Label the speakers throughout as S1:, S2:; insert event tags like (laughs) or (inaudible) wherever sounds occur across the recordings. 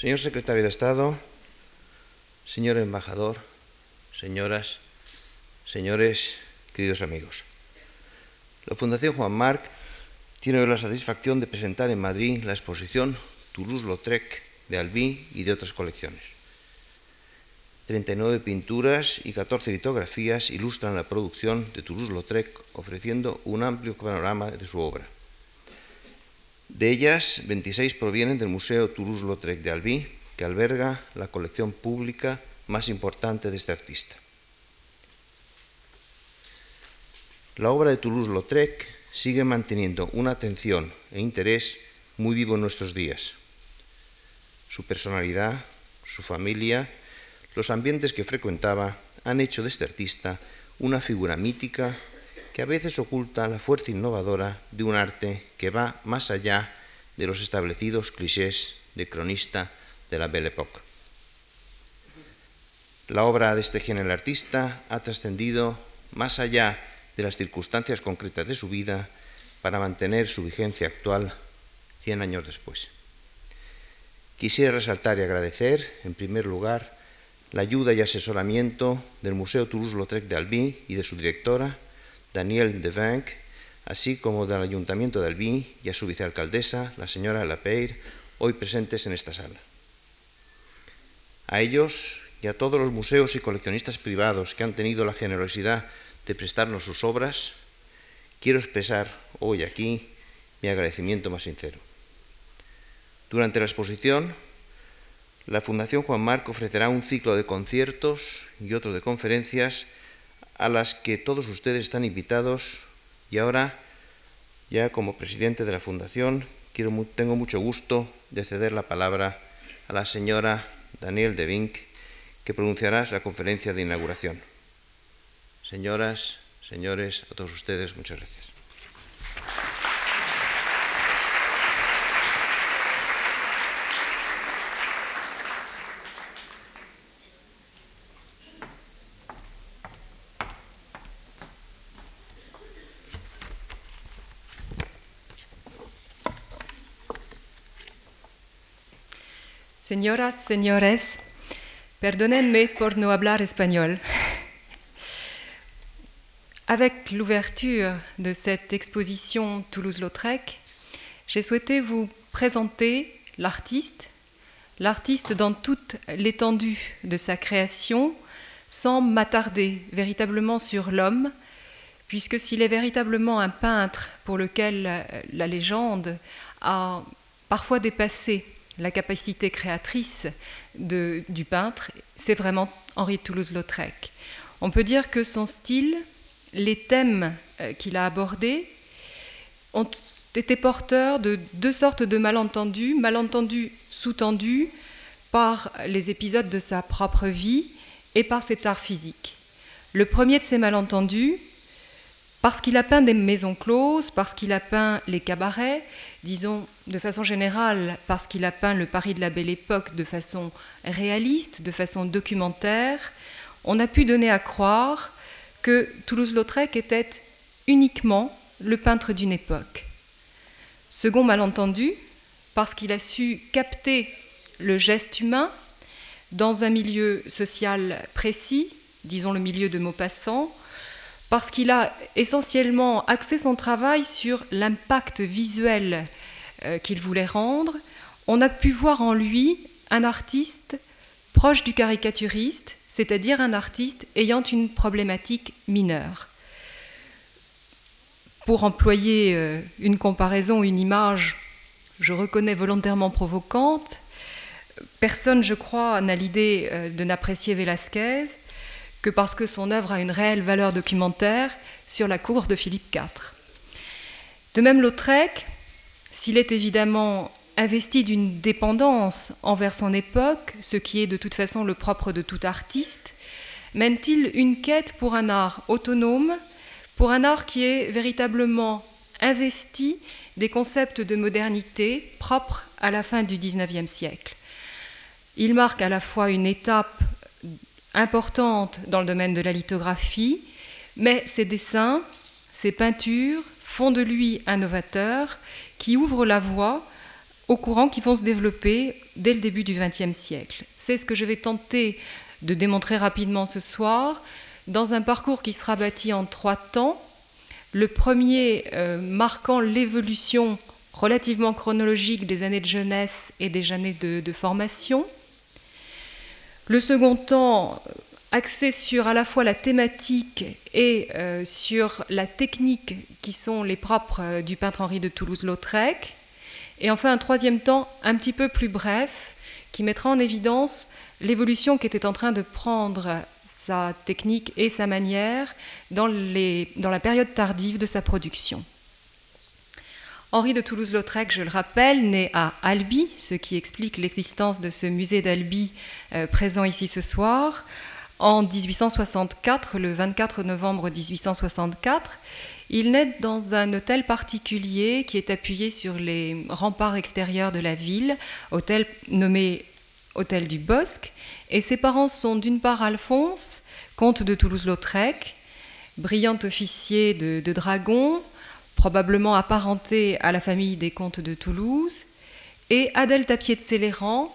S1: Señor secretario de Estado, señor embajador, señoras, señores, queridos amigos. La Fundación Juan Marc tiene la satisfacción de presentar en Madrid la exposición Toulouse-Lautrec de Albi y de otras colecciones. 39 pinturas y 14 litografías ilustran la producción de Toulouse-Lautrec, ofreciendo un amplio panorama de su obra. De ellas, 26 provienen del Museo Toulouse-Lautrec de Albi, que alberga la colección pública más importante de este artista. La obra de Toulouse-Lautrec sigue manteniendo una atención e interés muy vivo en nuestros días. Su personalidad, su familia, los ambientes que frecuentaba han hecho de este artista una figura mítica que a veces oculta la fuerza innovadora de un arte que va más allá de los establecidos clichés de cronista de la Belle Époque. La obra de este genial artista ha trascendido más allá de las circunstancias concretas de su vida para mantener su vigencia actual 100 años después. Quisiera resaltar y agradecer, en primer lugar, la ayuda y asesoramiento del Museo Toulouse-Lautrec de Albi y de su directora, Danielle Devinck, así como del Ayuntamiento de Albi y a su vicealcaldesa, la señora Lapeire, hoy presentes en esta sala. A ellos y a todos los museos y coleccionistas privados que han tenido la generosidad de prestarnos sus obras, quiero expresar hoy aquí mi agradecimiento más sincero. Durante la exposición, la Fundación Juan Marco ofrecerá un ciclo de conciertos y otro de conferencias a las que todos ustedes están invitados y ahora, ya como presidente de la Fundación, quiero, tengo mucho gusto de ceder la palabra a la señora Daniel de Vink, que pronunciará la conferencia de inauguración. Señoras, señores, a todos ustedes, muchas gracias.
S2: Señoras, señores, perdónenme por no hablar espagnol. Avec l'ouverture de cette exposition Toulouse-Lautrec, j'ai souhaité vous présenter l'artiste, l'artiste dans toute l'étendue de sa création, sans m'attarder véritablement sur l'homme, puisque s'il est véritablement un peintre pour lequel la légende a parfois dépassé la capacité créatrice du peintre, c'est vraiment Henri Toulouse-Lautrec. On peut dire que son style, les thèmes euh, qu'il a abordés, ont été porteurs de deux sortes de malentendus, malentendus sous-tendus par les épisodes de sa propre vie et par cet art physique. Le premier de ces malentendus, parce qu'il a peint des maisons closes, parce qu'il a peint les cabarets, disons de façon générale, parce qu'il a peint le Paris de la Belle Époque de façon réaliste, de façon documentaire, on a pu donner à croire que Toulouse-Lautrec était uniquement le peintre d'une époque. Second malentendu, parce qu'il a su capter le geste humain dans un milieu social précis, disons le milieu de Maupassant, parce qu'il a essentiellement axé son travail sur l'impact visuel euh, qu'il voulait rendre, on a pu voir en lui un artiste proche du caricaturiste, c'est-à-dire un artiste ayant une problématique mineure. Pour employer euh, une comparaison, une image, je reconnais volontairement provocante, personne, je crois, n'a l'idée euh, de n'apprécier Velázquez que parce que son œuvre a une réelle valeur documentaire sur la cour de Philippe IV. De même, Lautrec, s'il est évidemment investi d'une dépendance envers son époque, ce qui est de toute façon le propre de tout artiste, mène-t-il une quête pour un art autonome, pour un art qui est véritablement investi des concepts de modernité propres à la fin du XIXe siècle? Il marque à la fois une étape importante dans le domaine de la lithographie, mais ses dessins, ses peintures font de lui un novateur qui ouvre la voie au courant qui vont se développer dès le début du XXe siècle. C'est ce que je vais tenter de démontrer rapidement ce soir dans un parcours qui sera bâti en trois temps. Le premier euh, marquant l'évolution relativement chronologique des années de jeunesse et des années de, formation. Le second temps axé sur à la fois la thématique et euh, sur la technique qui sont les propres euh, du peintre Henri de Toulouse-Lautrec. Et enfin un troisième temps un petit peu plus bref qui mettra en évidence l'évolution qu'était en train de prendre sa technique et sa manière dans, dans la période tardive de sa production. Henri de Toulouse-Lautrec, je le rappelle, né à Albi, ce qui explique l'existence de ce musée d'Albi euh, présent ici ce soir, en 1864, le 24 novembre 1864. Il naît dans un hôtel particulier qui est appuyé sur les remparts extérieurs de la ville, hôtel nommé Hôtel du Bosque, et ses parents sont d'une part Alphonse, comte de Toulouse-Lautrec, brillant officier de, de dragon, probablement apparenté à la famille des comtes de Toulouse, et Adèle Tapier de Céléran,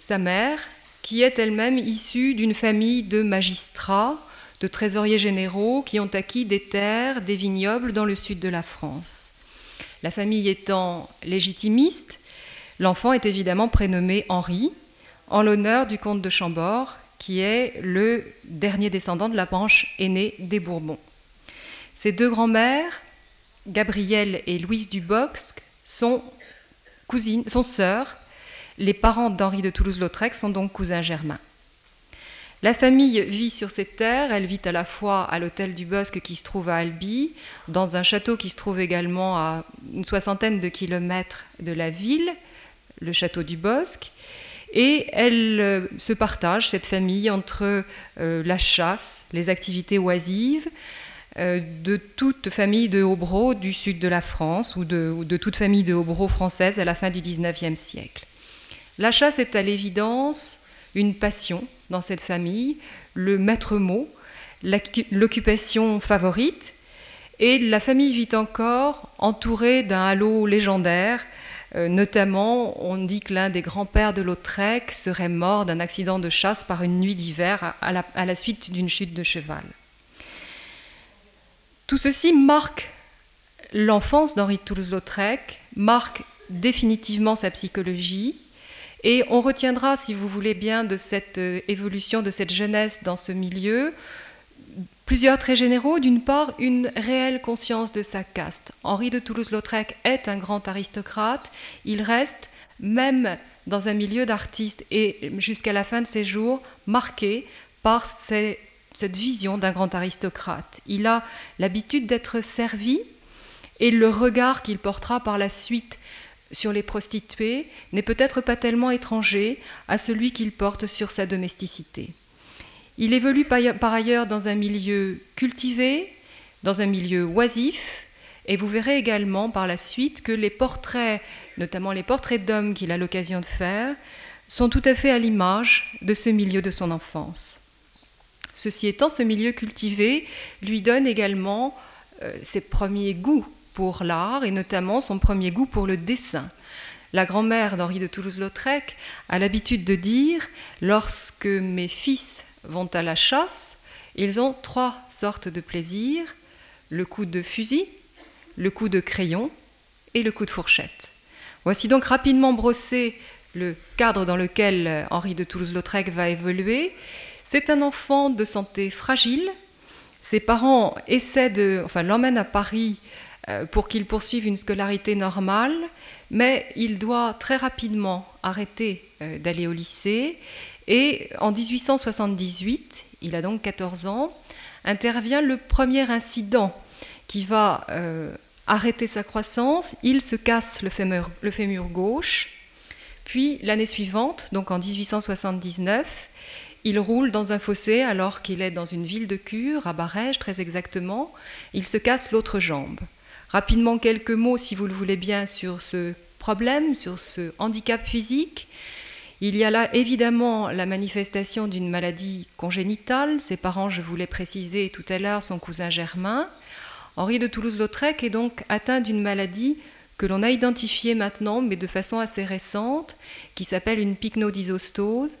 S2: sa mère, qui est elle-même issue d'une famille de magistrats, de trésoriers généraux qui ont acquis des terres, des vignobles dans le sud de la France. La famille étant légitimiste, l'enfant est évidemment prénommé Henri, en l'honneur du comte de Chambord, qui est le dernier descendant de la branche aînée des Bourbons. Ses deux grands-mères, Gabrielle et Louise Dubox, sont cousines, sont sœurs. Les parents d'Henri de Toulouse-Lautrec sont donc cousins germains. La famille vit sur cette terre, elle vit à la fois à l'hôtel du Bosque qui se trouve à Albi, dans un château qui se trouve également à une soixantaine de kilomètres de la ville, le château du Bosque, et elle euh, se partage, cette famille, entre euh, la chasse, les activités oisives, de toute famille de Hobro du sud de la France ou de, toute famille de Hobro française à la fin du XIXe siècle. La chasse est à l'évidence une passion dans cette famille, le maître mot, l'occupation favorite, et la famille vit encore entourée d'un halo légendaire. Euh, notamment, on dit que l'un des grands-pères de Lautrec serait mort d'un accident de chasse par une nuit d'hiver à la suite d'une chute de cheval. Tout ceci marque l'enfance d'Henri de Toulouse-Lautrec, marque définitivement sa psychologie, et on retiendra, si vous voulez bien, de cette euh, évolution, de cette jeunesse dans ce milieu, plusieurs traits généraux. D'une part, une réelle conscience de sa caste. Henri de Toulouse-Lautrec est un grand aristocrate. Il reste, même dans un milieu d'artistes et jusqu'à la fin de ses jours, marqué par ses cette vision d'un grand aristocrate. Il a l'habitude d'être servi et le regard qu'il portera par la suite sur les prostituées n'est peut-être pas tellement étranger à celui qu'il porte sur sa domesticité. Il évolue par ailleurs dans un milieu cultivé, dans un milieu oisif, et vous verrez également par la suite que les portraits, notamment les portraits d'hommes qu'il a l'occasion de faire, sont tout à fait à l'image de ce milieu de son enfance. Ceci étant, ce milieu cultivé lui donne également euh, ses premiers goûts pour l'art et notamment son premier goût pour le dessin. La grand-mère d'Henri de Toulouse-Lautrec a l'habitude de dire Lorsque mes fils vont à la chasse, ils ont trois sortes de plaisirs le coup de fusil, le coup de crayon et le coup de fourchette. Voici donc rapidement brossé le cadre dans lequel Henri de Toulouse-Lautrec va évoluer. C'est un enfant de santé fragile. Ses parents essaient de, enfin, l'emmènent à Paris euh, pour qu'il poursuive une scolarité normale, mais il doit très rapidement arrêter euh, d'aller au lycée. Et en 1878, il a donc 14 ans, intervient le premier incident qui va euh, arrêter sa croissance. Il se casse le fémur, le fémur gauche. Puis l'année suivante, donc en 1879, il roule dans un fossé alors qu'il est dans une ville de cure, à Barège très exactement. Il se casse l'autre jambe. Rapidement quelques mots, si vous le voulez bien, sur ce problème, sur ce handicap physique. Il y a là évidemment la manifestation d'une maladie congénitale. Ses parents, je vous l'ai précisé tout à l'heure, son cousin germain. Henri de Toulouse-Lautrec est donc atteint d'une maladie que l'on a identifiée maintenant, mais de façon assez récente, qui s'appelle une pycnodysostose,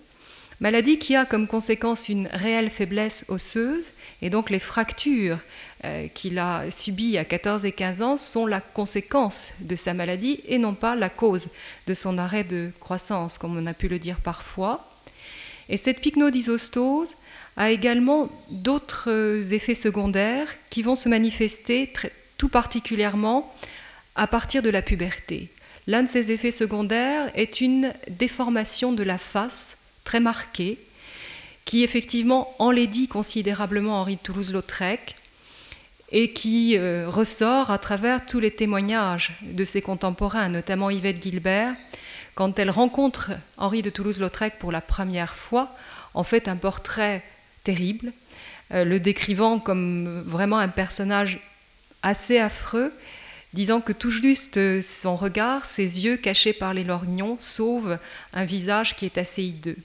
S2: maladie qui a comme conséquence une réelle faiblesse osseuse, et donc les fractures euh, qu'il a subies à 14 et 15 ans sont la conséquence de sa maladie et non pas la cause de son arrêt de croissance, comme on a pu le dire parfois. Et cette pycnodysostose a également d'autres effets secondaires qui vont se manifester tout particulièrement à partir de la puberté. L'un de ces effets secondaires est une déformation de la face très marquée qui effectivement enlaidit considérablement Henri de Toulouse-Lautrec et qui euh, ressort à travers tous les témoignages de ses contemporains, notamment Yvette Gilbert, quand elle rencontre Henri de Toulouse-Lautrec pour la première fois, en fait un portrait terrible, euh, le décrivant comme vraiment un personnage assez affreux, disant que tout juste son regard, ses yeux cachés par les lorgnons, sauvent un visage qui est assez hideux.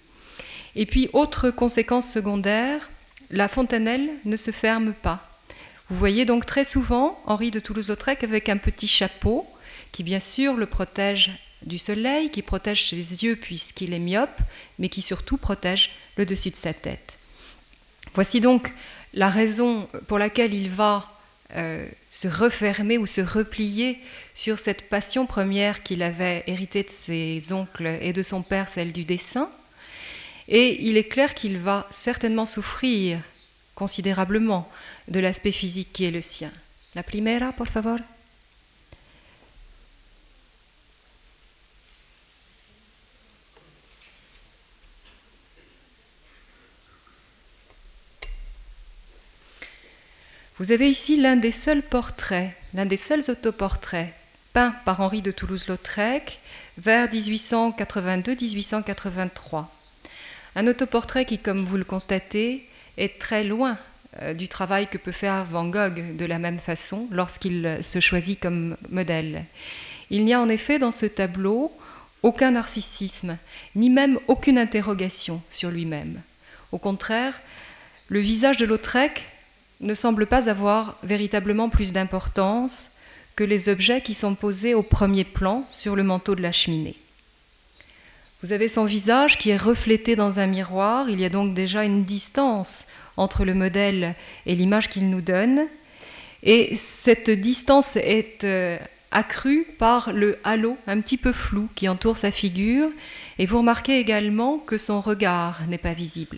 S2: Et puis, autre conséquence secondaire, la fontanelle ne se ferme pas. Vous voyez donc très souvent Henri de Toulouse-Lautrec avec un petit chapeau qui, bien sûr, le protège du soleil, qui protège ses yeux puisqu'il est myope, mais qui surtout protège le dessus de sa tête. Voici donc la raison pour laquelle il va euh, se refermer ou se replier sur cette passion première qu'il avait héritée de ses oncles et de son père, celle du dessin. Et il est clair qu'il va certainement souffrir considérablement de l'aspect physique qui est le sien. La primera, por favor. Vous avez ici l'un des seuls portraits, l'un des seuls autoportraits peints par Henri de Toulouse-Lautrec vers 1882-1883. Un autoportrait qui, comme vous le constatez, est très loin euh, du travail que peut faire Van Gogh de la même façon lorsqu'il se choisit comme modèle. Il n'y a en effet dans ce tableau aucun narcissisme, ni même aucune interrogation sur lui-même. Au contraire, le visage de Lautrec ne semble pas avoir véritablement plus d'importance que les objets qui sont posés au premier plan sur le manteau de la cheminée. Vous avez son visage qui est reflété dans un miroir, il y a donc déjà une distance entre le modèle et l'image qu'il nous donne, et cette distance est euh, accrue par le halo un petit peu flou qui entoure sa figure, et vous remarquez également que son regard n'est pas visible.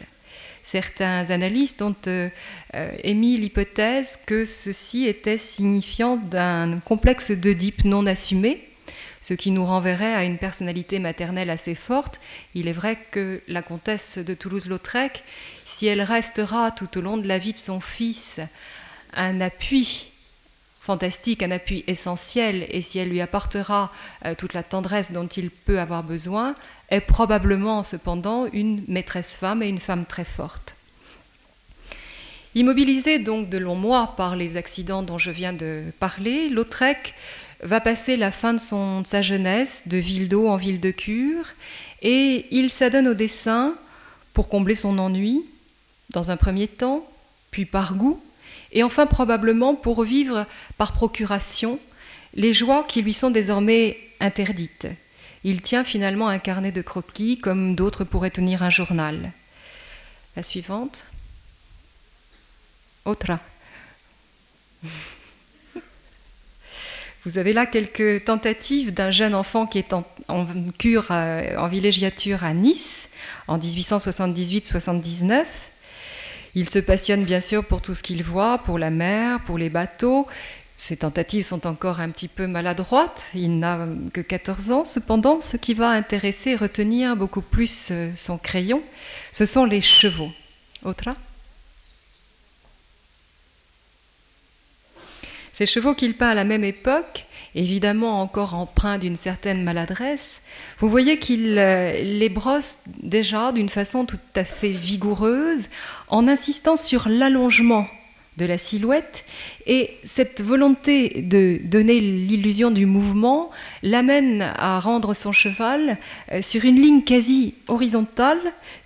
S2: Certains analystes ont euh, euh, émis l'hypothèse que ceci était signifiant d'un complexe d'Oedipe non assumé, ce qui nous renverrait à une personnalité maternelle assez forte. Il est vrai que la comtesse de Toulouse-Lautrec, si elle restera tout au long de la vie de son fils un appui fantastique, un appui essentiel, et si elle lui apportera euh, toute la tendresse dont il peut avoir besoin, est probablement cependant une maîtresse femme et une femme très forte. Immobilisé donc de longs mois par les accidents dont je viens de parler, Lautrec va passer la fin de, sa jeunesse de ville d'eau en ville de cure et il s'adonne au dessin pour combler son ennui dans un premier temps, puis par goût, et enfin probablement pour vivre par procuration les joies qui lui sont désormais interdites. Il tient finalement un carnet de croquis comme d'autres pourraient tenir un journal. La suivante. Autre. (laughs) Vous avez là quelques tentatives d'un jeune enfant qui est en, cure, euh, en villégiature à Nice en 1878-79 il se passionne bien sûr pour tout ce qu'il voit, pour la mer, pour les bateaux. Ses tentatives sont encore un petit peu maladroites. Il n'a que 14 ans. Cependant, ce qui va intéresser et retenir beaucoup plus euh, son crayon, ce sont les chevaux. Autre? Ces chevaux qu'il peint à la même époque, évidemment encore empreints d'une certaine maladresse, vous voyez qu'il euh, les brosse déjà d'une façon tout à fait vigoureuse, en insistant sur l'allongement de la silhouette, et cette volonté de donner l'illusion du mouvement l'amène à rendre son cheval euh, sur une ligne quasi horizontale,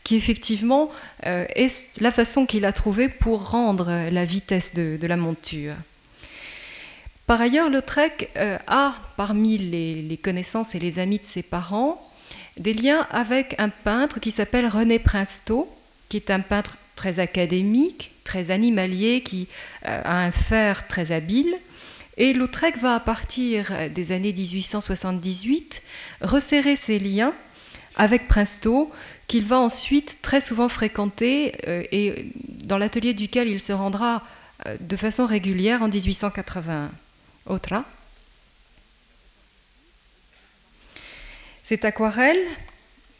S2: qui effectivement euh, est la façon qu'il a trouvée pour rendre la vitesse de la monture. Par ailleurs, Lautrec euh, a, parmi les, connaissances et les amis de ses parents, des liens avec un peintre qui s'appelle René Princetot, qui est un peintre très académique, très animalier, qui euh, a un fer très habile. Et Lautrec va, à partir des années 1878, resserrer ses liens avec Princetot, qu'il va ensuite très souvent fréquenter euh, et dans l'atelier duquel il se rendra de façon régulière en 1881. Cette aquarelle,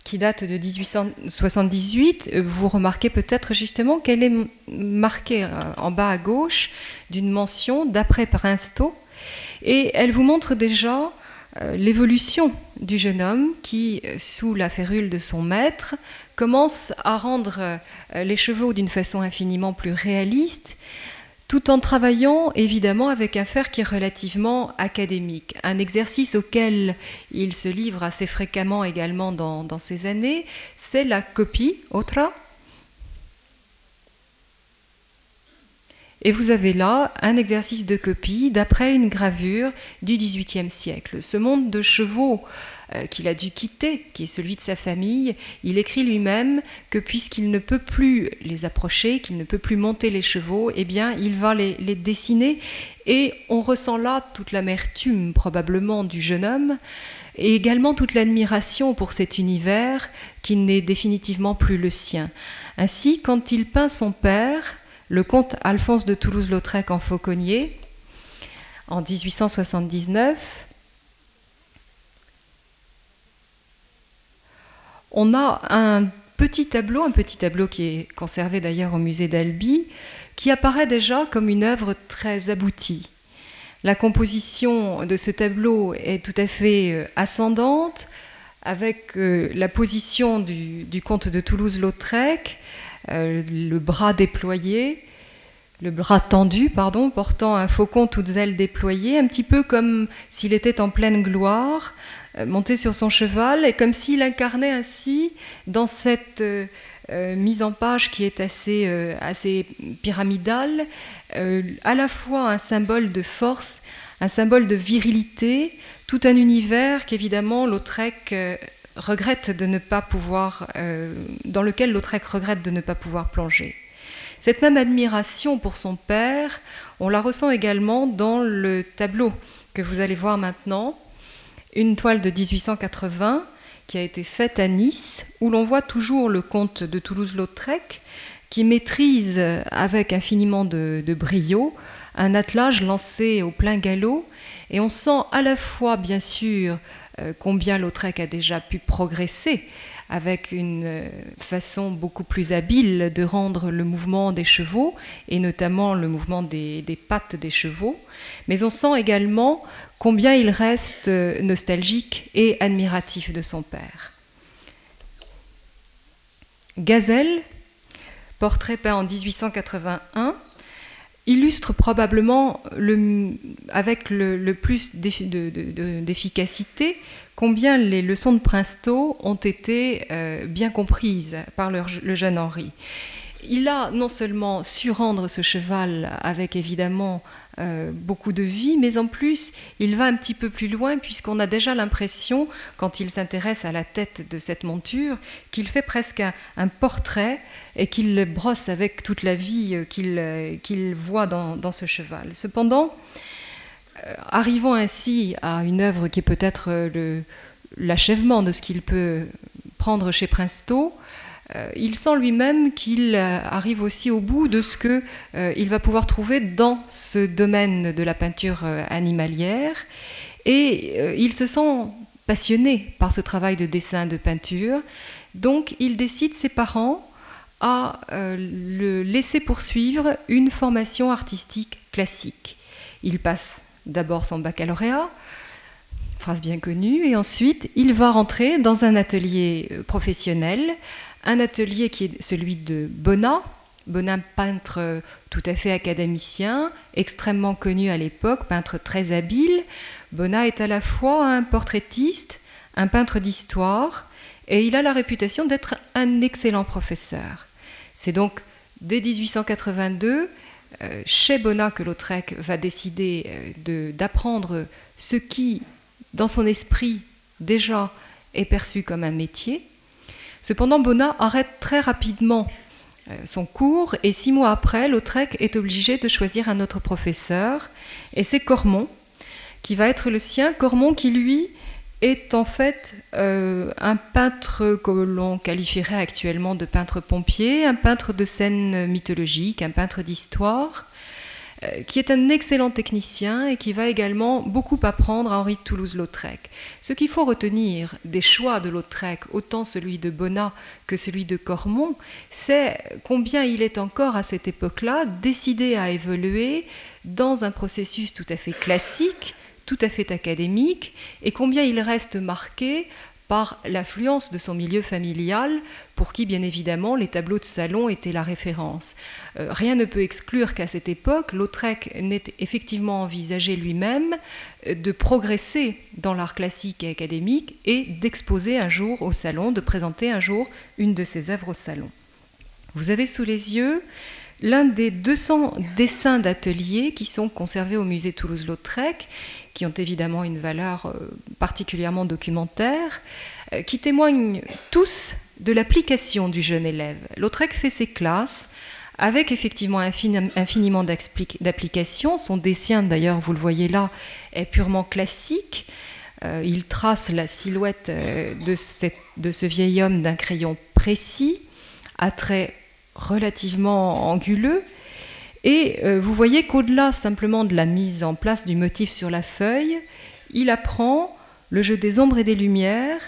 S2: qui date de 1878, euh, vous remarquez peut-être justement qu'elle est marquée en bas à gauche d'une mention d'après Princetot, et elle vous montre déjà euh, l'évolution du jeune homme qui, euh, sous la férule de son maître, commence à rendre euh, les chevaux d'une façon infiniment plus réaliste, tout en travaillant évidemment avec un fer qui est relativement académique, un exercice auquel il se livre assez fréquemment également dans, dans ces années, c'est la copie, Et vous avez là un exercice de copie d'après une gravure du XVIIIe siècle. Ce monde de chevaux euh, qu'il a dû quitter, qui est celui de sa famille, il écrit lui-même que puisqu'il ne peut plus les approcher, qu'il ne peut plus monter les chevaux, eh bien il va les, les dessiner et on ressent là toute l'amertume probablement du jeune homme et également toute l'admiration pour cet univers qui n'est définitivement plus le sien. Ainsi, quand il peint son père, le comte Alphonse de Toulouse-Lautrec en Fauconnier en 1879. On a un petit tableau, un petit tableau qui est conservé d'ailleurs au musée d'Albi, qui apparaît déjà comme une œuvre très aboutie. La composition de ce tableau est tout à fait euh, ascendante, avec euh, la position du, comte de Toulouse-Lautrec, euh, le bras déployé, le bras tendu, pardon, portant un faucon toutes ailes déployées, un petit peu comme s'il était en pleine gloire, monté sur son cheval, et comme s'il incarnait ainsi, dans cette euh, mise en page qui est assez, assez pyramidale, à la fois un symbole de force, un symbole de virilité, tout un univers qu'évidemment Lautrec regrette de ne pas pouvoir, euh, dans lequel Lautrec regrette de ne pas pouvoir plonger. Cette même admiration pour son père, on la ressent également dans le tableau que vous allez voir maintenant, une toile de 1880 qui a été faite à Nice, où l'on voit toujours le comte de Toulouse-Lautrec qui maîtrise avec infiniment de, de brio un attelage lancé au plein galop, et on sent à la fois, bien sûr, euh, combien Lautrec a déjà pu progresser avec une euh, façon beaucoup plus habile de rendre le mouvement des chevaux, et notamment le mouvement des, pattes des chevaux, mais on sent également combien il reste euh, nostalgique et admiratif de son père. Gazelle, portrait peint en 1881, illustre probablement avec le, plus d'efficacité combien les leçons de Princetot ont été euh, bien comprises par le, jeune Henri. Il a non seulement su rendre ce cheval avec évidemment euh, beaucoup de vie, mais en plus, il va un petit peu plus loin puisqu'on a déjà l'impression, quand il s'intéresse à la tête de cette monture, qu'il fait presque un, portrait et qu'il le brosse avec toute la vie euh, euh, qu'il voit dans, ce cheval. Cependant, arrivons ainsi à une œuvre qui est peut-être l'achèvement de ce qu'il peut prendre chez Princetot, euh, il sent lui-même qu'il euh, arrive aussi au bout de ce qu'il euh, va pouvoir trouver dans ce domaine de la peinture animalière. Et il se sent passionné par ce travail de dessin, de peinture. Donc il décide ses parents à le laisser poursuivre une formation artistique classique. Il passe d'abord son baccalauréat, phrase bien connue, et ensuite il va rentrer dans un atelier professionnel un atelier qui est celui de Bonnat. Bonnat, peintre tout à fait académicien, extrêmement connu à l'époque, peintre très habile. Bonnat est à la fois un portraitiste, un peintre d'histoire, et il a la réputation d'être un excellent professeur. C'est donc dès 1882 euh, chez Bonnat que Lautrec va décider euh, d'apprendre ce qui, dans son esprit, déjà est perçu comme un métier. Cependant, Bonnat arrête très rapidement euh, son cours et six mois après, Lautrec est obligé de choisir un autre professeur et c'est Cormon qui va être le sien. Cormon qui, lui, est en fait euh, un peintre que l'on qualifierait actuellement de peintre pompier, un peintre de scènes mythologiques, un peintre d'histoire, qui est un excellent technicien et qui va également beaucoup apprendre à Henri de Toulouse-Lautrec. Ce qu'il faut retenir des choix de Lautrec, autant celui de Bonnat que celui de Cormon, c'est combien il est encore à cette époque-là décidé à évoluer dans un processus tout à fait classique, tout à fait académique et combien il reste marqué par l'influence de son milieu familial, pour qui, bien évidemment, les tableaux de salon étaient la référence. Euh, rien ne peut exclure qu'à cette époque, Lautrec n'ait effectivement envisagé lui-même euh, de progresser dans l'art classique et académique et d'exposer un jour au salon, de présenter un jour une de ses œuvres au salon. Vous avez sous les yeux l'un des 200 dessins d'atelier qui sont conservés au musée Toulouse-Lautrec qui ont évidemment une valeur euh, particulièrement documentaire, euh, qui témoignent tous de l'application du jeune élève. Lautrec fait ses classes avec effectivement infiniment d'applications. Son dessin, d'ailleurs, vous le voyez là, est purement classique. Euh, il trace la silhouette de, de ce vieil homme d'un crayon précis, à traits relativement anguleux, et euh, vous voyez qu'au-delà simplement de la mise en place du motif sur la feuille, il apprend le jeu des ombres et des lumières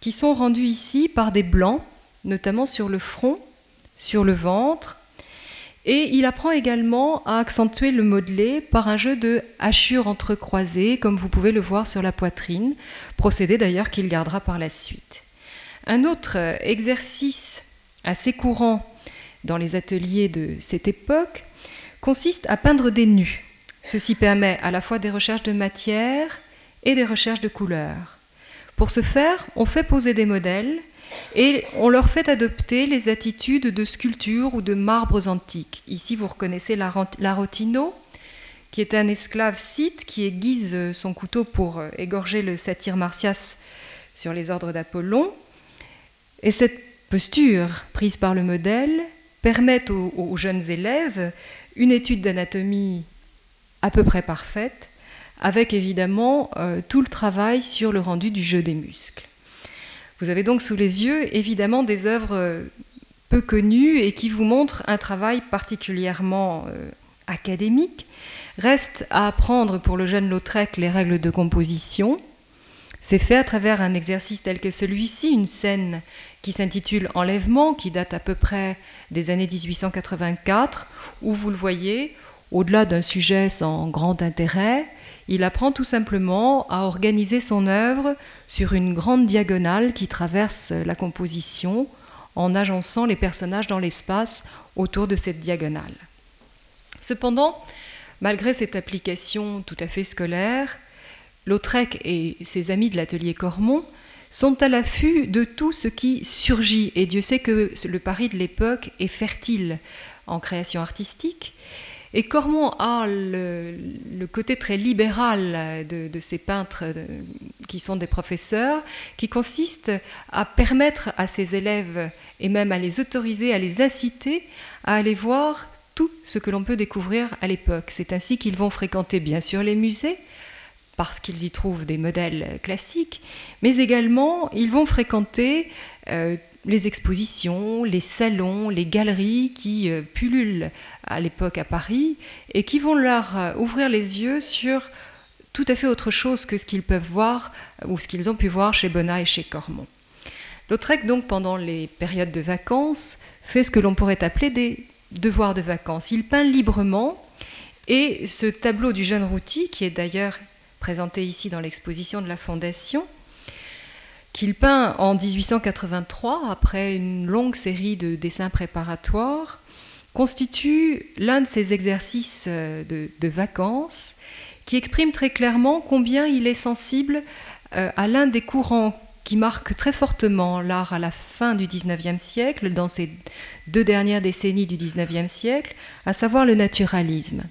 S2: qui sont rendus ici par des blancs, notamment sur le front, sur le ventre. Et il apprend également à accentuer le modelé par un jeu de hachures entrecroisées, comme vous pouvez le voir sur la poitrine, procédé d'ailleurs qu'il gardera par la suite. Un autre exercice assez courant dans les ateliers de cette époque consiste à peindre des nus. Ceci permet à la fois des recherches de matière et des recherches de couleurs. Pour ce faire, on fait poser des modèles et on leur fait adopter les attitudes de sculpture ou de marbres antiques. Ici, vous reconnaissez l'Arotino, qui est un esclave scythe qui aiguise son couteau pour égorger le satyre Martias sur les ordres d'Apollon. Et cette posture prise par le modèle permet aux jeunes élèves une étude d'anatomie à peu près parfaite, avec évidemment euh, tout le travail sur le rendu du jeu des muscles. Vous avez donc sous les yeux évidemment des œuvres euh, peu connues et qui vous montrent un travail particulièrement euh, académique. Reste à apprendre pour le jeune Lautrec les règles de composition. C'est fait à travers un exercice tel que celui-ci, une scène qui s'intitule Enlèvement, qui date à peu près des années 1884, où vous le voyez, au-delà d'un sujet sans grand intérêt, il apprend tout simplement à organiser son œuvre sur une grande diagonale qui traverse la composition en agençant les personnages dans l'espace autour de cette diagonale. Cependant, malgré cette application tout à fait scolaire, Lautrec et ses amis de l'atelier Cormon sont à l'affût de tout ce qui surgit. Et Dieu sait que le Paris de l'époque est fertile en création artistique. Et Cormon a le, côté très libéral de, ces peintres qui sont des professeurs, qui consiste à permettre à ses élèves et même à les autoriser, à les inciter à aller voir tout ce que l'on peut découvrir à l'époque. C'est ainsi qu'ils vont fréquenter bien sûr les musées, parce qu'ils y trouvent des modèles classiques, mais également ils vont fréquenter euh, les expositions, les salons, les galeries qui euh, pullulent à l'époque à Paris et qui vont leur euh, ouvrir les yeux sur tout à fait autre chose que ce qu'ils peuvent voir ou ce qu'ils ont pu voir chez Bonnat et chez Cormon. Lautrec, donc, pendant les périodes de vacances, fait ce que l'on pourrait appeler des devoirs de vacances. Il peint librement et ce tableau du jeune Routy, qui est d'ailleurs présenté ici dans l'exposition de la Fondation, qu'il peint en 1883 après une longue série de dessins préparatoires, constitue l'un de ses exercices euh, de, vacances qui exprime très clairement combien il est sensible euh, à l'un des courants qui marque très fortement l'art à la fin du XIXe siècle, dans ces deux dernières décennies du XIXe siècle, à savoir le naturalisme.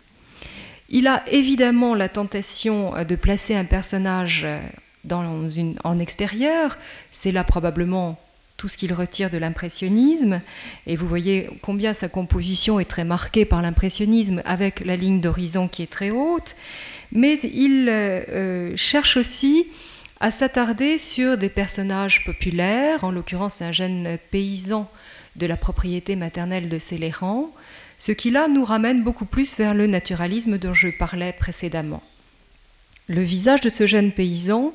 S2: Il a évidemment la tentation de placer un personnage dans une, en extérieur, c'est là probablement tout ce qu'il retire de l'impressionnisme, et vous voyez combien sa composition est très marquée par l'impressionnisme avec la ligne d'horizon qui est très haute, mais il euh, cherche aussi à s'attarder sur des personnages populaires, en l'occurrence un jeune paysan de la propriété maternelle de Céléran, ce qui là nous ramène beaucoup plus vers le naturalisme dont je parlais précédemment. Le visage de ce jeune paysan,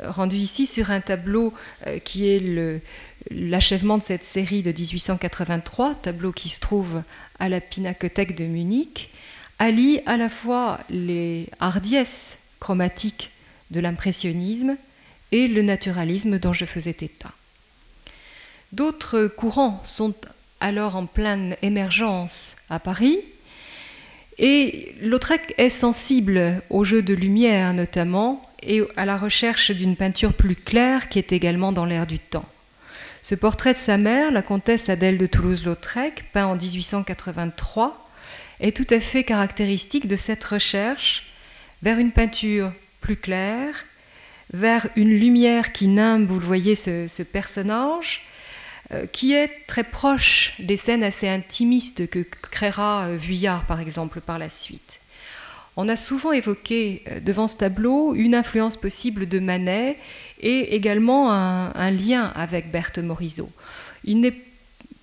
S2: euh, rendu ici sur un tableau euh, qui est l'achèvement de cette série de 1883, tableau qui se trouve à la Pinacothèque de Munich, allie à la fois les hardiesses chromatiques de l'impressionnisme et le naturalisme dont je faisais état. D'autres courants sont alors en pleine émergence à Paris, et Lautrec est sensible au jeu de lumière notamment, et à la recherche d'une peinture plus claire qui est également dans l'air du temps. Ce portrait de sa mère, la comtesse Adèle de Toulouse-Lautrec, peint en 1883, est tout à fait caractéristique de cette recherche vers une peinture plus clair, vers une lumière qui nimbe, vous le voyez, ce, personnage, qui est très proche des scènes assez intimistes que créera euh, Vuillard, par exemple, par la suite. On a souvent évoqué euh, devant ce tableau une influence possible de Manet et également un, un lien avec Berthe Morisot. Il n'est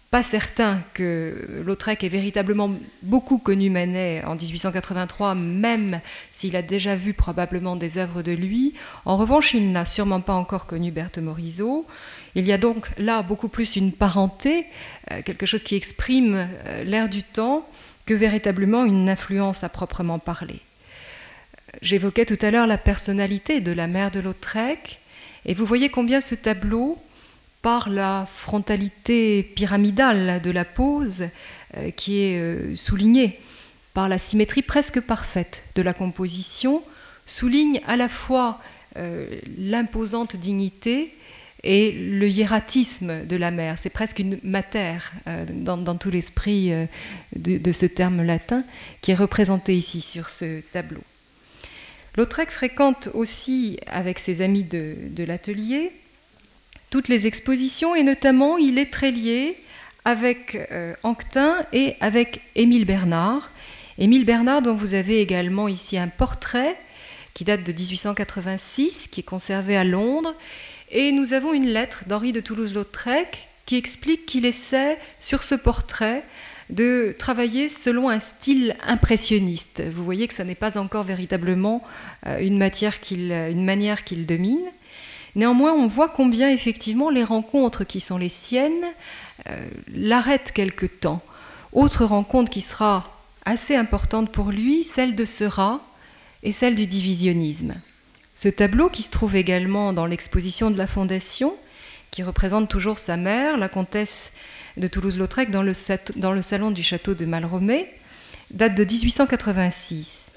S2: pas certain que Lautrec ait véritablement beaucoup connu Manet en 1883, même s'il a déjà vu probablement des œuvres de lui. En revanche, il n'a sûrement pas encore connu Berthe Morisot. Il y a donc là beaucoup plus une parenté, euh, quelque chose qui exprime euh, l'air du temps, que véritablement une influence à proprement parler. J'évoquais tout à l'heure la personnalité de la mère de Lautrec, et vous voyez combien ce tableau par la frontalité pyramidale de la pose euh, qui est euh, soulignée par la symétrie presque parfaite de la composition, souligne à la fois euh, l'imposante dignité et le hiératisme de la mère. C'est presque une mater dans, tout l'esprit de, ce terme latin qui est représenté ici sur ce tableau. Lautrec fréquente aussi avec ses amis de l'atelier toutes les expositions et notamment il est très lié avec euh, Anquetin et avec Émile Bernard. Émile Bernard dont vous avez également ici un portrait qui date de 1886, qui est conservé à Londres. Et nous avons une lettre d'Henri de Toulouse-Lautrec qui explique qu'il essaie sur ce portrait de travailler selon un style impressionniste. Vous voyez que ce n'est pas encore véritablement euh, une, matière une manière qu'il domine. Néanmoins, on voit combien effectivement les rencontres qui sont les siennes euh, l'arrêtent quelque temps. Autre rencontre qui sera assez importante pour lui, celle de Seurat et celle du divisionnisme. Ce tableau qui se trouve également dans l'exposition de la Fondation, qui représente toujours sa mère, la comtesse de Toulouse-Lautrec, dans, dans, le salon du château de Malromé, date de 1886.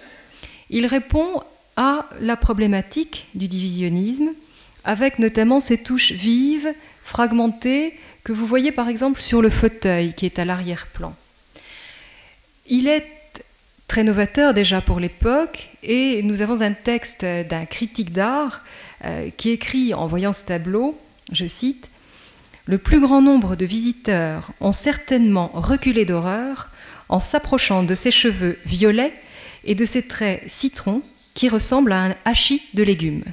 S2: Il répond à la problématique du divisionnisme avec notamment ces touches vives, fragmentées, que vous voyez par exemple sur le fauteuil qui est à l'arrière-plan. Il est très novateur déjà pour l'époque et nous avons un texte d'un critique d'art euh, qui écrit en voyant ce tableau, je cite, Le plus grand nombre de visiteurs ont certainement reculé d'horreur en s'approchant de ses cheveux violets et de ses traits citrons qui ressemblent à un hachis de légumes.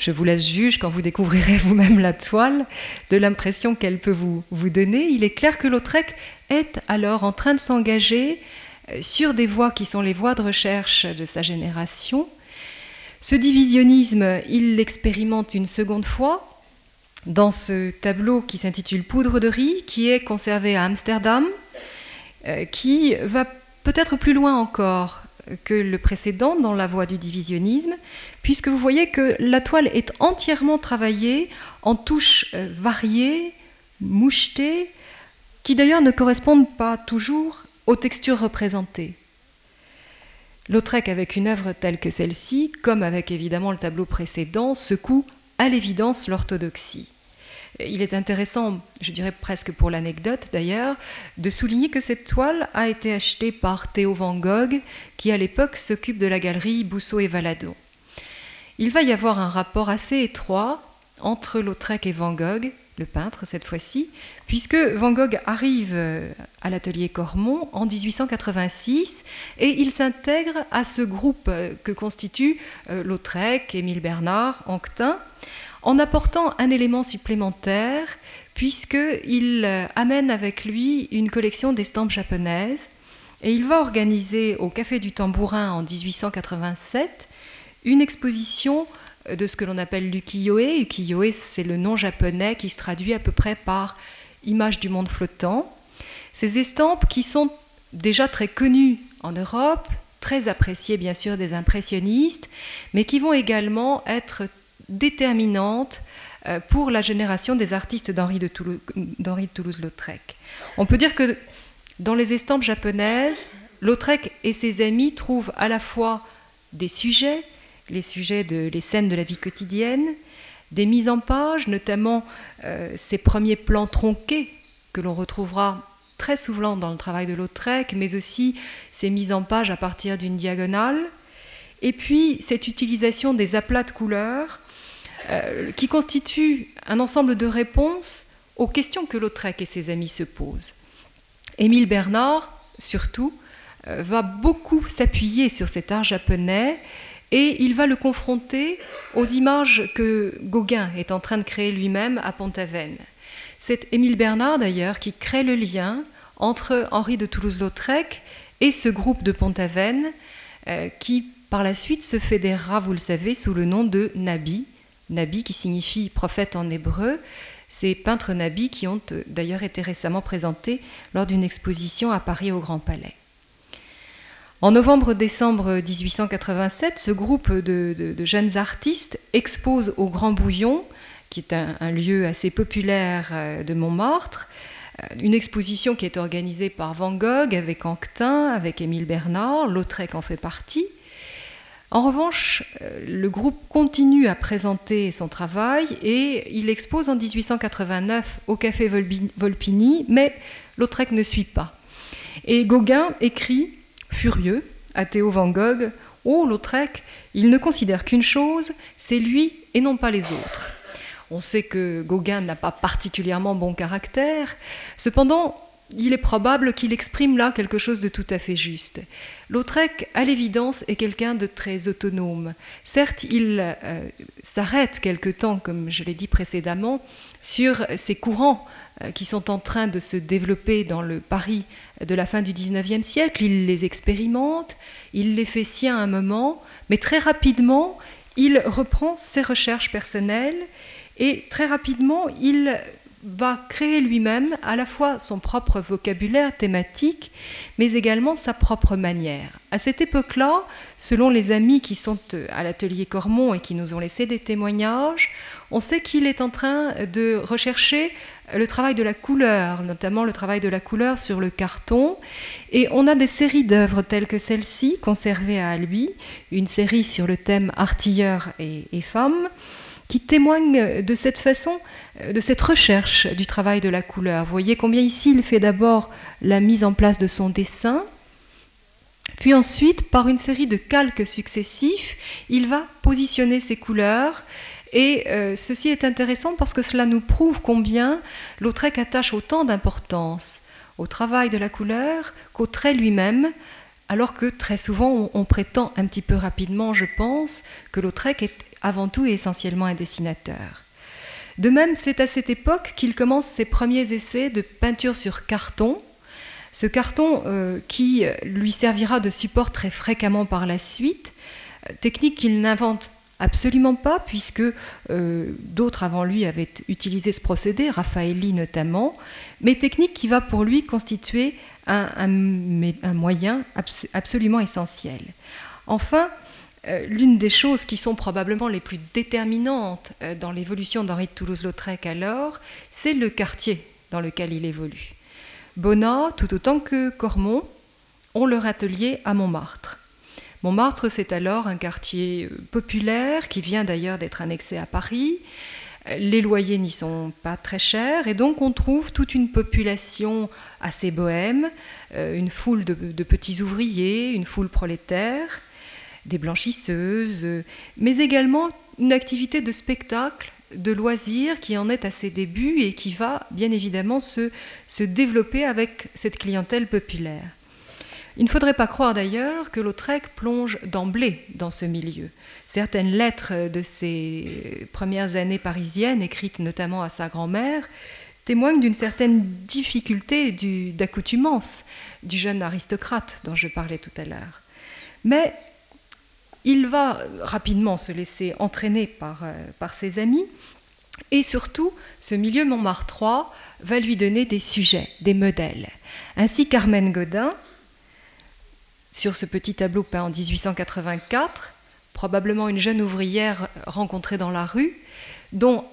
S2: Je vous laisse juge quand vous découvrirez (laughs) vous-même la toile de l'impression qu'elle peut vous, vous donner. Il est clair que Lautrec est alors en train de s'engager euh, sur des voies qui sont les voies de recherche de sa génération. Ce divisionnisme, il l'expérimente une seconde fois dans ce tableau qui s'intitule Poudre de riz, qui est conservé à Amsterdam, euh, qui va peut-être plus loin encore que le précédent dans la voie du divisionnisme, puisque vous voyez que la toile est entièrement travaillée en touches euh, variées, mouchetées, qui d'ailleurs ne correspondent pas toujours aux textures représentées. Lautrec, avec une œuvre telle que celle-ci, comme avec évidemment le tableau précédent, secoue à l'évidence l'orthodoxie. Il est intéressant, je dirais presque pour l'anecdote d'ailleurs, de souligner que cette toile a été achetée par Théo Van Gogh, qui à l'époque s'occupe de la galerie Bousseau et Valadon. Il va y avoir un rapport assez étroit entre Lautrec et Van Gogh, le peintre cette fois-ci, puisque Van Gogh arrive à l'atelier Cormont en 1886 et il s'intègre à ce groupe que constituent euh, Lautrec, Émile Bernard, Anquetin, en apportant un élément supplémentaire, puisqu'il amène avec lui une collection d'estampes japonaises et il va organiser au Café du Tambourin en 1887 une exposition de ce que l'on appelle l'ukiyo-e. Ukiyo-e, c'est le nom japonais qui se traduit à peu près par image du monde flottant. Ces estampes qui sont déjà très connues en Europe, très appréciées bien sûr des impressionnistes, mais qui vont également être déterminantes euh, pour la génération des artistes d'Henri de, Toulouse-Lautrec. On peut dire que dans les estampes japonaises, Lautrec et ses amis trouvent à la fois des sujets, les sujets de les scènes de la vie quotidienne, des mises en page, notamment euh, ces premiers plans tronqués que l'on retrouvera très souvent dans le travail de Lautrec, mais aussi ces mises en page à partir d'une diagonale, et puis cette utilisation des aplats de couleurs euh, qui constituent un ensemble de réponses aux questions que Lautrec et ses amis se posent. Émile Bernard, surtout, euh, va beaucoup s'appuyer sur cet art japonais et il va le confronter aux images que Gauguin est en train de créer lui-même à Pont-Aven. C'est Émile Bernard d'ailleurs qui crée le lien entre Henri de Toulouse-Lautrec et ce groupe de Pont-Aven euh, qui par la suite se fédérera, vous le savez, sous le nom de Nabi, Nabi qui signifie prophète en hébreu. Ces peintres nabis qui ont euh, d'ailleurs été récemment présentés lors d'une exposition à Paris au Grand Palais. En novembre-décembre 1887, ce groupe de, jeunes artistes expose au Grand Bouillon, qui est un, lieu assez populaire euh, de Montmartre, euh, une exposition qui est organisée par Van Gogh avec Anquetin, avec Émile Bernard, Lautrec en fait partie. En revanche, euh, le groupe continue à présenter son travail et il expose en 1889 au Café Volpini, mais Lautrec ne suit pas. Et Gauguin écrit furieux, à Théo Van Gogh Oh, Lautrec, il ne considère qu'une chose, c'est lui et non pas les autres. On sait que Gauguin n'a pas particulièrement bon caractère, cependant, il est probable qu'il exprime là quelque chose de tout à fait juste. Lautrec, à l'évidence, est quelqu'un de très autonome. Certes, il euh, s'arrête quelque temps, comme je l'ai dit précédemment, sur ces courants euh, qui sont en train de se développer dans le Paris de la fin du XIXe siècle. Il les expérimente, il les fait sien un moment, mais très rapidement, il reprend ses recherches personnelles et très rapidement, il va créer lui-même à la fois son propre vocabulaire thématique, mais également sa propre manière. À cette époque-là, selon les amis qui sont euh, à l'atelier Cormont et qui nous ont laissé des témoignages, on sait qu'il est en train de rechercher le travail de la couleur, notamment le travail de la couleur sur le carton. Et on a des séries d'œuvres telles que celle-ci, conservées à lui, une série sur le thème artilleurs et, et femmes, qui témoigne de cette façon, de cette recherche du travail de la couleur. Vous voyez combien ici il fait d'abord la mise en place de son dessin, puis ensuite, par une série de calques successifs, il va positionner ses couleurs et euh, ceci est intéressant parce que cela nous prouve combien Lautrec attache autant d'importance au travail de la couleur qu'au trait lui-même, alors que très souvent on, prétend un petit peu rapidement, je pense, que Lautrec est avant tout et essentiellement un dessinateur. De même, c'est à cette époque qu'il commence ses premiers essais de peinture sur carton, ce carton euh, qui lui servira de support très fréquemment par la suite, euh, technique qu'il n'invente Absolument pas, puisque euh, d'autres avant lui avaient utilisé ce procédé, Raffaelli notamment, mais technique qui va pour lui constituer un, moyen absolument essentiel. Enfin, euh, l'une des choses qui sont probablement les plus déterminantes euh, dans l'évolution d'Henri de Toulouse-Lautrec alors, c'est le quartier dans lequel il évolue. Bonnat, tout autant que Cormont, ont leur atelier à Montmartre. Montmartre, c'est alors un quartier populaire qui vient d'ailleurs d'être annexé à Paris. Les loyers n'y sont pas très chers et donc on trouve toute une population assez bohème, euh, une foule de, petits ouvriers, une foule prolétaire, des blanchisseuses, euh, mais également une activité de spectacle, de loisirs qui en est à ses débuts et qui va bien évidemment se, se développer avec cette clientèle populaire. Il ne faudrait pas croire d'ailleurs que Lautrec plonge d'emblée dans ce milieu. Certaines lettres de ses premières années parisiennes, écrites notamment à sa grand-mère, témoignent d'une certaine difficulté d'accoutumance du jeune aristocrate dont je parlais tout à l'heure. Mais il va rapidement se laisser entraîner par, euh, par ses amis et surtout, ce milieu Montmartre va lui donner des sujets, des modèles. Ainsi, Carmen Godin, sur ce petit tableau peint en 1884, probablement une jeune ouvrière rencontrée dans la rue, dont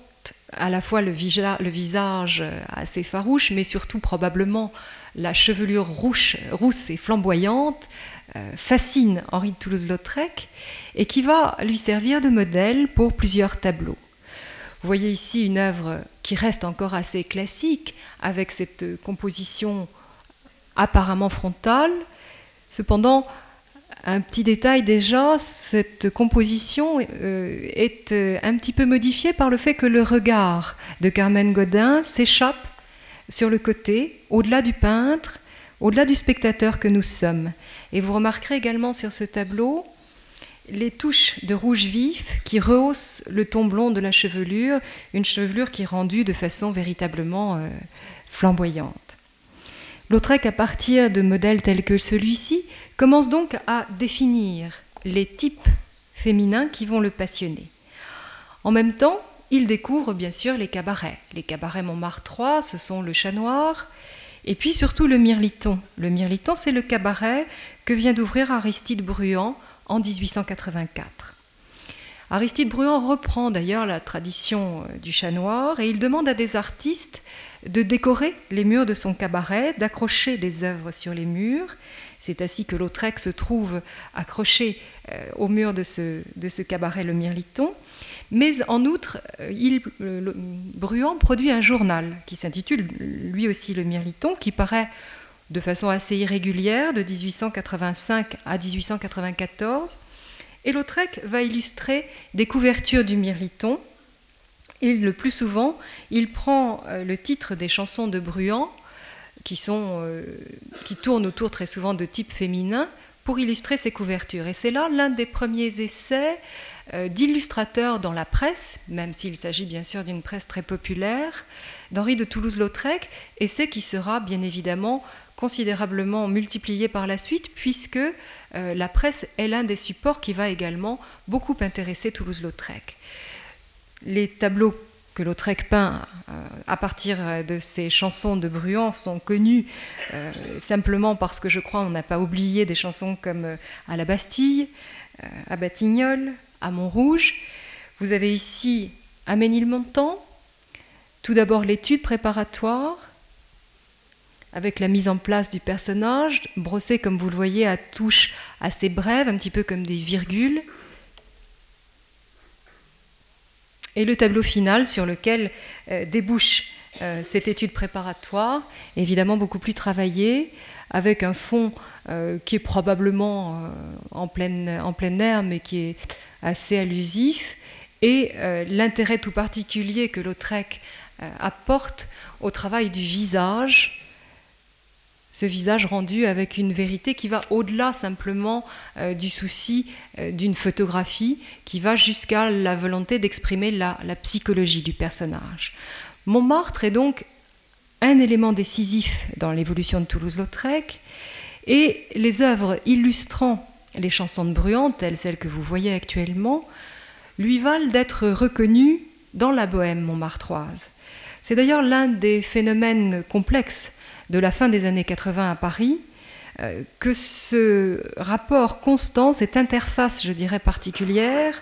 S2: à la fois le, visage assez farouche, mais surtout probablement la chevelure rousse et flamboyante, euh, fascine Henri de Toulouse-Lautrec et qui va lui servir de modèle pour plusieurs tableaux. Vous voyez ici une œuvre qui reste encore assez classique, avec cette composition apparemment frontale, Cependant, un petit détail déjà, cette composition euh, est euh, un petit peu modifiée par le fait que le regard de Carmen Godin s'échappe sur le côté, au-delà du peintre, au-delà du spectateur que nous sommes. Et vous remarquerez également sur ce tableau les touches de rouge vif qui rehaussent le ton blond de la chevelure, une chevelure qui est rendue de façon véritablement euh, flamboyante. Lautrec, à partir de modèles tels que celui-ci, commence donc à définir les types féminins qui vont le passionner. En même temps, il découvre bien sûr les cabarets. Les cabarets Montmartre ce sont le chat noir, et puis surtout le mirliton. Le mirliton, c'est le cabaret que vient d'ouvrir Aristide Bruand en 1884. Aristide Bruand reprend d'ailleurs la tradition euh, du chat noir et il demande à des artistes de décorer les murs de son cabaret, d'accrocher des œuvres sur les murs. C'est ainsi que Lautrec se trouve accroché euh, au mur de ce, cabaret Le Mirliton. Mais en outre, euh, Bruand produit un journal qui s'intitule lui aussi Le Mirliton, qui paraît de façon assez irrégulière de 1885 à 1894. Et Lautrec va illustrer des couvertures du Mirliton et le plus souvent, il prend euh, le titre des chansons de Bruant, euh, qui tournent autour très souvent de types féminins, pour illustrer ses couvertures. Et c'est là l'un des premiers essais euh, d'illustrateurs dans la presse, même s'il s'agit bien sûr d'une presse très populaire, d'Henri de Toulouse-Lautrec, essai qui sera bien évidemment considérablement multiplié par la suite, puisque la presse est l'un des supports qui va également beaucoup intéresser Toulouse-Lautrec les tableaux que Lautrec peint euh, à partir de ces chansons de Bruant sont connus euh, simplement parce que je crois on n'a pas oublié des chansons comme euh, À la Bastille, à Batignolles, à Montrouge. Vous avez ici à Ménilmontant, tout d'abord l'étude préparatoire avec la mise en place du personnage, brossé comme vous le voyez à touches assez brèves, un petit peu comme des virgules. Et le tableau final sur lequel euh, débouche euh, cette étude préparatoire, évidemment beaucoup plus travaillée, avec un fond euh, qui est probablement en, pleine, en plein air, mais qui est assez allusif, et l'intérêt tout particulier que Lautrec apporte au travail du visage, ce visage rendu avec une vérité qui va au-delà simplement euh, du souci euh, d'une photographie, qui va jusqu'à la volonté d'exprimer la, psychologie du personnage. Montmartre est donc un élément décisif dans l'évolution de Toulouse-Lautrec, et les œuvres illustrant les chansons de Bruant, telles celles que vous voyez actuellement, lui valent d'être reconnues dans la bohème montmartroise. C'est d'ailleurs l'un des phénomènes complexes de la fin des années 80 à Paris, euh, que ce rapport constant, cette interface, je dirais, particulière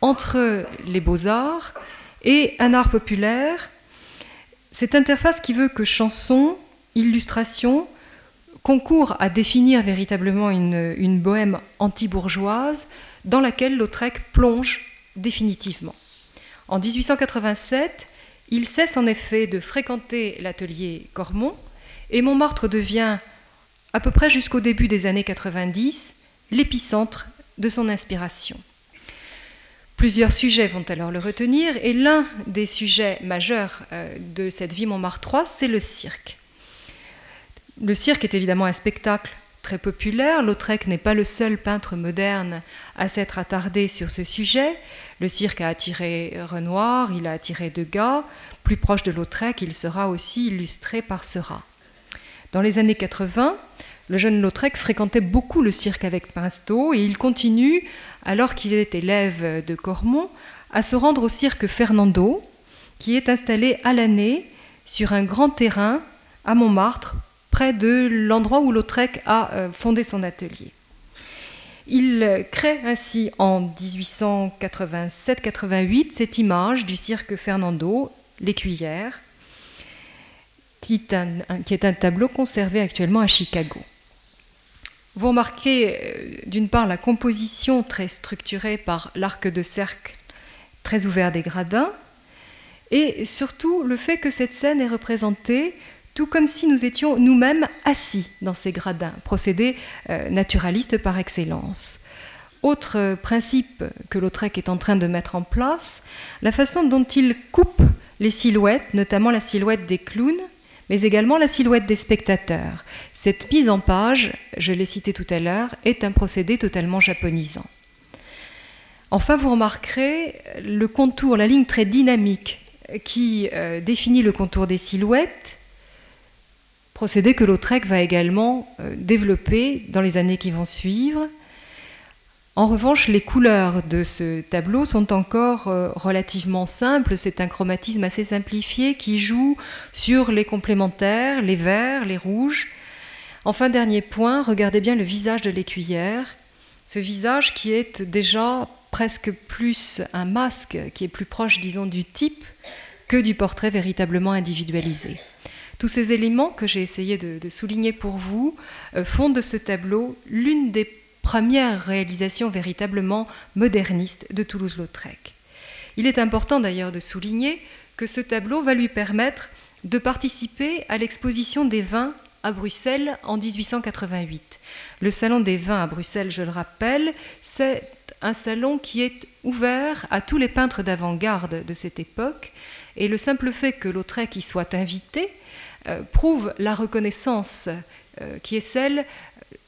S2: entre les beaux-arts et un art populaire, cette interface qui veut que chansons, illustrations, concourt à définir véritablement une, une bohème anti-bourgeoise dans laquelle Lautrec plonge définitivement. En 1887, il cesse en effet de fréquenter l'atelier Cormont et Montmartre devient, à peu près jusqu'au début des années 90, l'épicentre de son inspiration. Plusieurs sujets vont alors le retenir et l'un des sujets majeurs euh, de cette vie Montmartroise, c'est le cirque. Le cirque est évidemment un spectacle très populaire. Lautrec n'est pas le seul peintre moderne à s'être attardé sur ce sujet. Le cirque a attiré Renoir, il a attiré Degas. Plus proche de Lautrec, il sera aussi illustré par Seurat. Dans les années 80, le jeune Lautrec fréquentait beaucoup le cirque avec Pinsto et il continue, alors qu'il est élève de Cormont, à se rendre au cirque Fernando, qui est installé à l'année sur un grand terrain à Montmartre, près de l'endroit où Lautrec a euh, fondé son atelier. Il crée ainsi en 1887-88 cette image du cirque Fernando, l'écuyère, qui, est un tableau conservé actuellement à Chicago. Vous remarquez euh, d'une part la composition très structurée par l'arc de cercle très ouvert des gradins, et surtout le fait que cette scène est représentée tout comme si nous étions nous-mêmes assis dans ces gradins, procédé euh, naturaliste par excellence. Autre principe que Lautrec est en train de mettre en place, la façon dont il coupe les silhouettes, notamment la silhouette des clowns, mais également la silhouette des spectateurs. Cette mise en page, je l'ai cité tout à l'heure, est un procédé totalement japonisant. Enfin, vous remarquerez le contour, la ligne très dynamique qui euh, définit le contour des silhouettes, procédé que Lautrec va également euh, développer dans les années qui vont suivre. En revanche, les couleurs de ce tableau sont encore euh, relativement simples. C'est un chromatisme assez simplifié qui joue sur les complémentaires, les verts, les rouges. Enfin, dernier point, regardez bien le visage de l'écuyère. Ce visage qui est déjà presque plus un masque, qui est plus proche, disons, du type que du portrait véritablement individualisé. Tous ces éléments que j'ai essayé de, souligner pour vous euh, font de ce tableau l'une des premières réalisations véritablement modernistes de Toulouse-Lautrec. Il est important d'ailleurs de souligner que ce tableau va lui permettre de participer à l'exposition des vins à Bruxelles en 1888. Le Salon des vins à Bruxelles, je le rappelle, c'est un salon qui est ouvert à tous les peintres d'avant-garde de cette époque, et le simple fait que Lautrec y soit invité euh, prouve la reconnaissance euh, qui est celle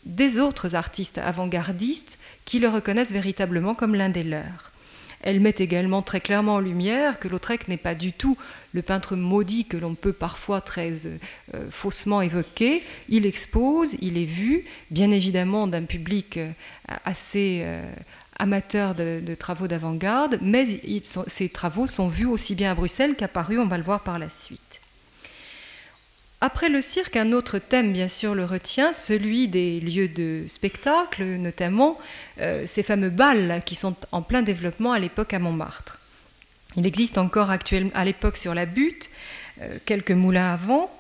S2: des autres artistes avant-gardistes qui le reconnaissent véritablement comme l'un des leurs. Elle met également très clairement en lumière que Lautrec n'est pas du tout le peintre maudit que l'on peut parfois très euh, faussement évoquer. Il expose, il est vu, bien évidemment d'un public assez amateur de, travaux d'avant-garde, mais ces travaux sont vus aussi bien à Bruxelles qu'à Paris, on va le voir par la suite. Après le cirque, un autre thème, bien sûr, le retient, celui des lieux de spectacle, notamment euh, ces fameux balles qui sont en plein développement à l'époque à Montmartre. Il existe encore actuellement, à l'époque sur la butte euh, quelques moulins avant,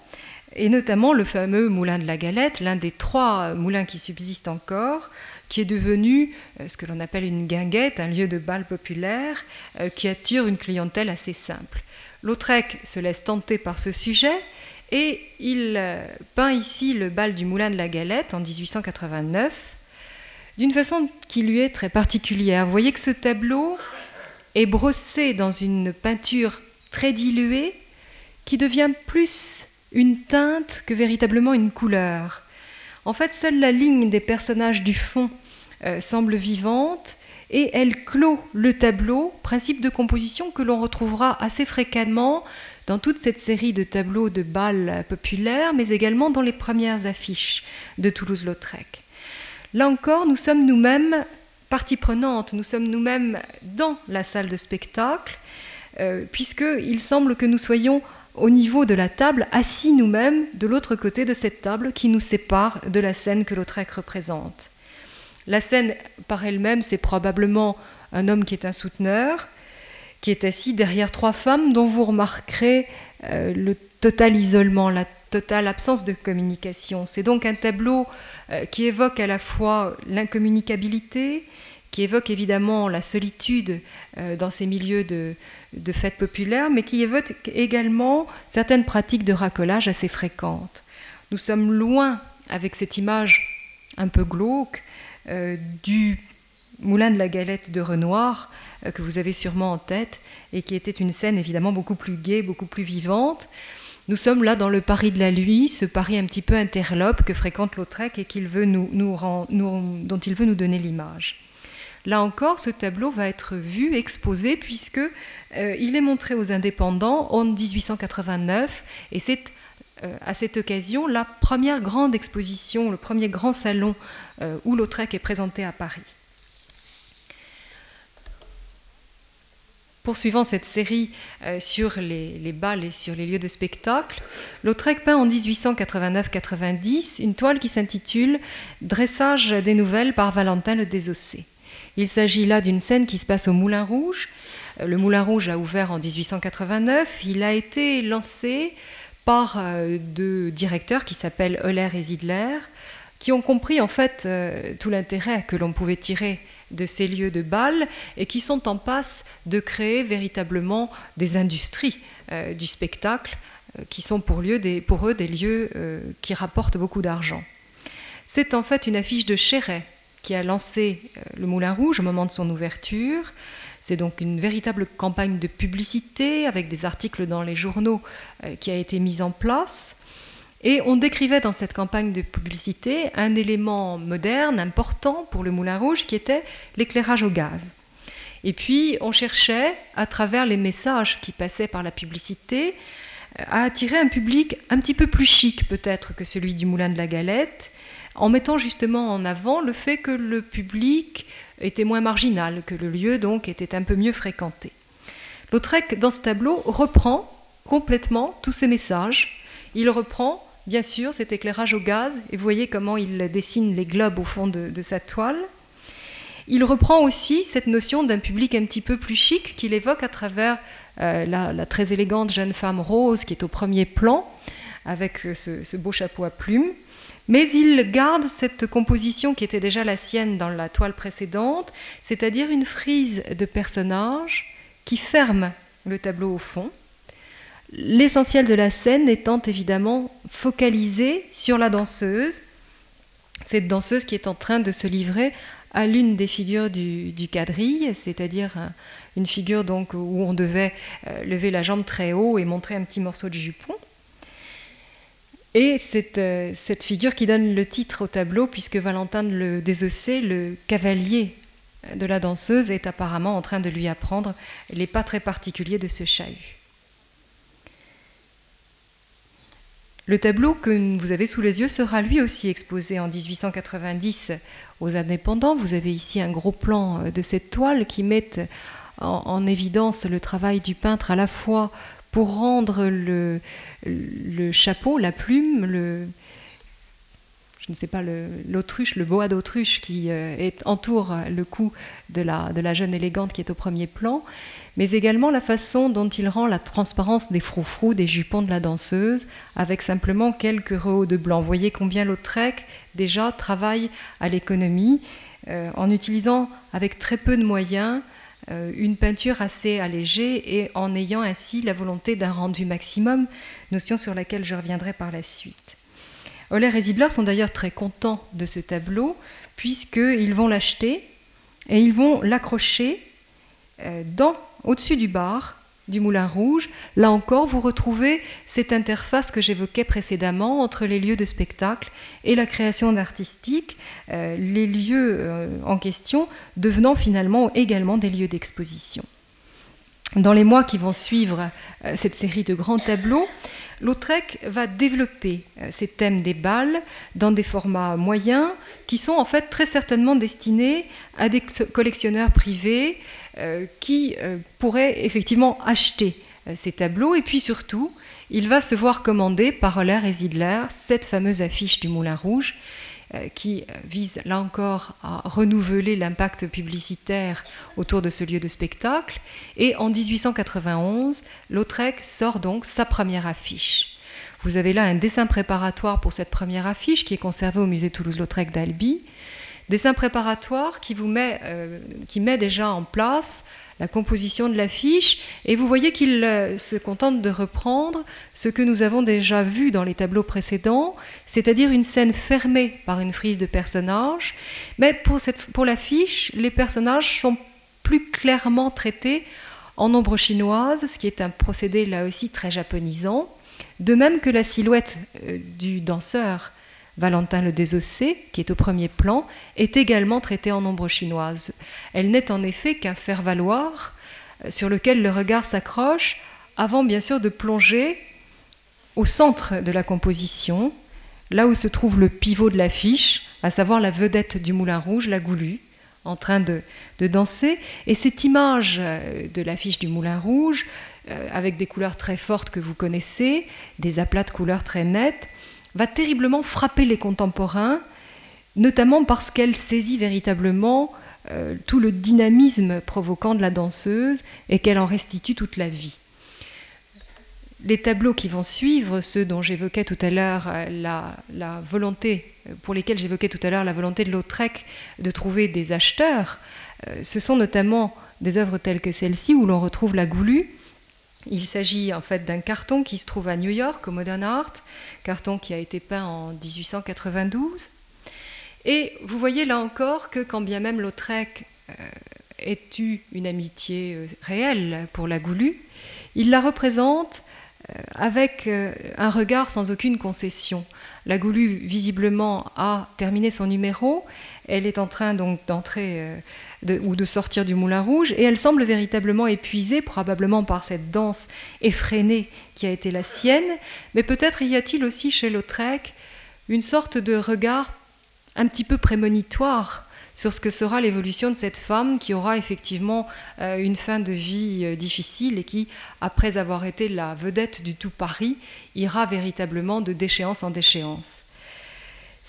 S2: et notamment le fameux moulin de la Galette, l'un des trois moulins qui subsistent encore, qui est devenu euh, ce que l'on appelle une guinguette, un lieu de bal populaire, qui attire une clientèle assez simple. Lautrec se laisse tenter par ce sujet et il euh, peint ici le bal du Moulin de la Galette en 1889 d'une façon qui lui est très particulière. Vous voyez que ce tableau est brossé dans une peinture très diluée qui devient plus une teinte que véritablement une couleur. En fait, seule la ligne des personnages du fond euh, semble vivante et elle clôt le tableau, principe de composition que l'on retrouvera assez fréquemment dans toute cette série de tableaux de bals populaires, mais également dans les premières affiches de Toulouse-Lautrec. Là encore, nous sommes nous-mêmes partie prenante, nous sommes nous-mêmes dans la salle de spectacle, euh, puisqu'il semble que nous soyons au niveau de la table, assis nous-mêmes de l'autre côté de cette table qui nous sépare de la scène que Lautrec représente. La scène par elle-même, c'est probablement un homme qui est un souteneur, qui est assis derrière trois femmes dont vous remarquerez euh, le total isolement, la totale absence de communication. C'est donc un tableau euh, qui évoque à la fois l'incommunicabilité, qui évoque évidemment la solitude euh, dans ces milieux de, de fêtes populaires, mais qui évoque également certaines pratiques de racolage assez fréquentes. Nous sommes loin, avec cette image un peu glauque, du Moulin de la Galette de Renoir, que vous avez sûrement en tête, et qui était une scène évidemment beaucoup plus gaie, beaucoup plus vivante. Nous sommes là dans le Paris de la nuit, ce Paris un petit peu interlope que fréquente Lautrec et dont il veut nous donner l'image. Là encore, ce tableau va être vu, exposé, puisque euh, il est montré aux indépendants en 1889, et c'est euh, à cette occasion la première grande exposition, le premier grand salon euh, où Lautrec est présenté à Paris. Poursuivant cette série euh, sur les, les, balles et sur les lieux de spectacle, Lautrec peint en 1889-90 une toile qui s'intitule Dressage des nouvelles par Valentin le Désossé. Il s'agit là d'une scène qui se passe au Moulin Rouge. Euh, le Moulin Rouge a ouvert en 1889. Il a été lancé par euh, deux directeurs qui s'appellent Euler et Zidler, qui ont compris en fait tout l'intérêt que l'on pouvait tirer de ces lieux de bal et qui sont en passe de créer véritablement des industries euh, du spectacle euh, qui sont pour, eux des lieux euh, qui rapportent beaucoup d'argent. C'est en fait une affiche de Chéret qui a lancé le Moulin Rouge au moment de son ouverture. C'est donc une véritable campagne de publicité avec des articles dans les journaux qui a été mise en place. Et on décrivait dans cette campagne de publicité un élément moderne, important pour le Moulin Rouge, qui était l'éclairage au gaz. Et puis on cherchait, à travers les messages qui passaient par la publicité, à attirer un public un petit peu plus chic peut-être que celui du Moulin de la Galette, en mettant justement en avant le fait que le public était moins marginal, que le lieu donc était un peu mieux fréquenté. Lautrec, dans ce tableau, reprend complètement tous ces messages. Il reprend bien sûr cet éclairage au gaz, et vous voyez comment il dessine les globes au fond de, sa toile. Il reprend aussi cette notion d'un public un petit peu plus chic qu'il évoque à travers euh, la, très élégante jeune femme rose qui est au premier plan, avec ce, ce, beau chapeau à plumes. Mais il garde cette composition qui était déjà la sienne dans la toile précédente, c'est-à-dire une frise de personnages qui ferme le tableau au fond, L'essentiel de la scène étant évidemment focalisé sur la danseuse, cette danseuse qui est en train de se livrer à l'une des figures du, quadrille, c'est-à-dire une figure donc où on devait euh, lever la jambe très haut et montrer un petit morceau de jupon. Et cette, euh, cette figure qui donne le titre au tableau, puisque Valentin le Désossé, le cavalier de la danseuse, est apparemment en train de lui apprendre les pas très particuliers de ce chahut. Le tableau que vous avez sous les yeux sera lui aussi exposé en 1890 aux indépendants. Vous avez ici un gros plan euh, de cette toile qui met en, évidence le travail du peintre à la fois pour rendre le, chapeau, la plume, le, je ne sais pas, l'autruche, le, boa d'autruche qui euh, entoure le cou de la jeune élégante qui est au premier plan, mais également la façon dont il rend la transparence des froufrous des jupons de la danseuse, avec simplement quelques rehauts de blanc. Vous voyez combien Lautrec déjà travaille à l'économie euh, en utilisant avec très peu de moyens euh, une peinture assez allégée et en ayant ainsi la volonté d'un rendu maximum, notion sur laquelle je reviendrai par la suite. Euler et Zidler sont d'ailleurs très contents de ce tableau, puisqu'ils vont l'acheter et ils vont l'accrocher euh, au-dessus du bar du Moulin Rouge, là encore, vous retrouvez cette interface que j'évoquais précédemment entre les lieux de spectacle et la création d'artistique, euh, les lieux euh, en question devenant finalement également des lieux d'exposition. Dans les mois qui vont suivre euh, cette série de grands tableaux, Lautrec va développer ces thèmes des balles dans des formats moyens qui sont en fait très certainement destinés à des collectionneurs privés, euh, qui euh, pourrait effectivement acheter euh, ces tableaux. Et puis surtout, il va se voir commander par Euler et Zidler cette fameuse affiche du Moulin Rouge. Euh, qui vise là encore à renouveler l'impact publicitaire autour de ce lieu de spectacle. Et en 1891, Lautrec sort donc sa première affiche. Vous avez là un dessin préparatoire pour cette première affiche qui est conservé au musée Toulouse-Lautrec d'Albi. Dessin préparatoire qui, vous met, euh, qui met déjà en place la composition de l'affiche. Et vous voyez qu'il euh, se contente de reprendre ce que nous avons déjà vu dans les tableaux précédents, c'est-à-dire une scène fermée par une frise de personnages, mais pour, pour l'affiche, les personnages sont plus clairement traités en ombre chinoise, ce qui est un procédé là aussi très japonisant, de même que la silhouette euh, du danseur Valentin le Désossé, qui est au premier plan, est également traitée en ombre chinoise. Elle n'est en effet qu'un faire-valoir euh, sur lequel le regard s'accroche avant bien sûr de plonger au centre de la composition, là où se trouve le pivot de l'affiche, à savoir la vedette du Moulin Rouge, la Goulue, en train de, de danser. Et cette image euh, de l'affiche du Moulin Rouge, euh, avec des couleurs très fortes que vous connaissez, des aplats de couleurs très nettes, va terriblement frapper les contemporains, notamment parce qu'elle saisit véritablement euh, tout le dynamisme provoquant de la danseuse et qu'elle en restitue toute la vie. Les tableaux qui vont suivre, ceux dont j'évoquais tout à l'heure euh, la, volonté, pour lesquels j'évoquais tout à l'heure la volonté de Lautrec de trouver des acheteurs, euh, ce sont notamment des œuvres telles que celle-ci où l'on retrouve la goulue, il s'agit en fait d'un carton qui se trouve à New York, au Modern Art, carton qui a été peint en 1892. Et vous voyez là encore que quand bien même Lautrec euh, ait eu une amitié euh, réelle pour la Goulue, il la représente euh, avec un regard sans aucune concession. La Goulue, visiblement, a terminé son numéro. Elle est en train donc d'entrer ou de sortir du Moulin Rouge, et elle semble véritablement épuisée, probablement par cette danse effrénée qui a été la sienne, mais peut-être y a-t-il aussi chez Lautrec une sorte de regard un petit peu prémonitoire sur ce que sera l'évolution de cette femme qui aura effectivement euh, une fin de vie euh, difficile et qui, après avoir été la vedette du tout Paris, ira véritablement de déchéance en déchéance.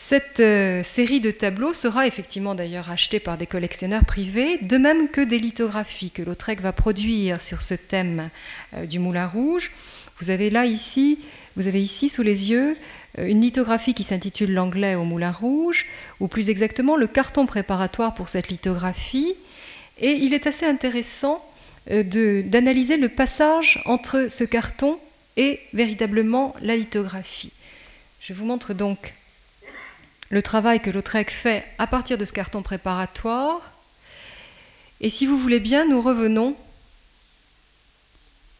S2: Cette euh, série de tableaux sera effectivement d'ailleurs achetée par des collectionneurs privés, de même que des lithographies que Lautrec va produire sur ce thème euh, du Moulin Rouge. Vous avez là ici, vous avez ici sous les yeux euh, une lithographie qui s'intitule L'anglais au Moulin Rouge, ou plus exactement le carton préparatoire pour cette lithographie. Et il est assez intéressant d'analyser le passage entre ce carton et véritablement la lithographie. Je vous montre donc le travail que Lautrec fait à partir de ce carton préparatoire. Et si vous voulez bien, nous revenons.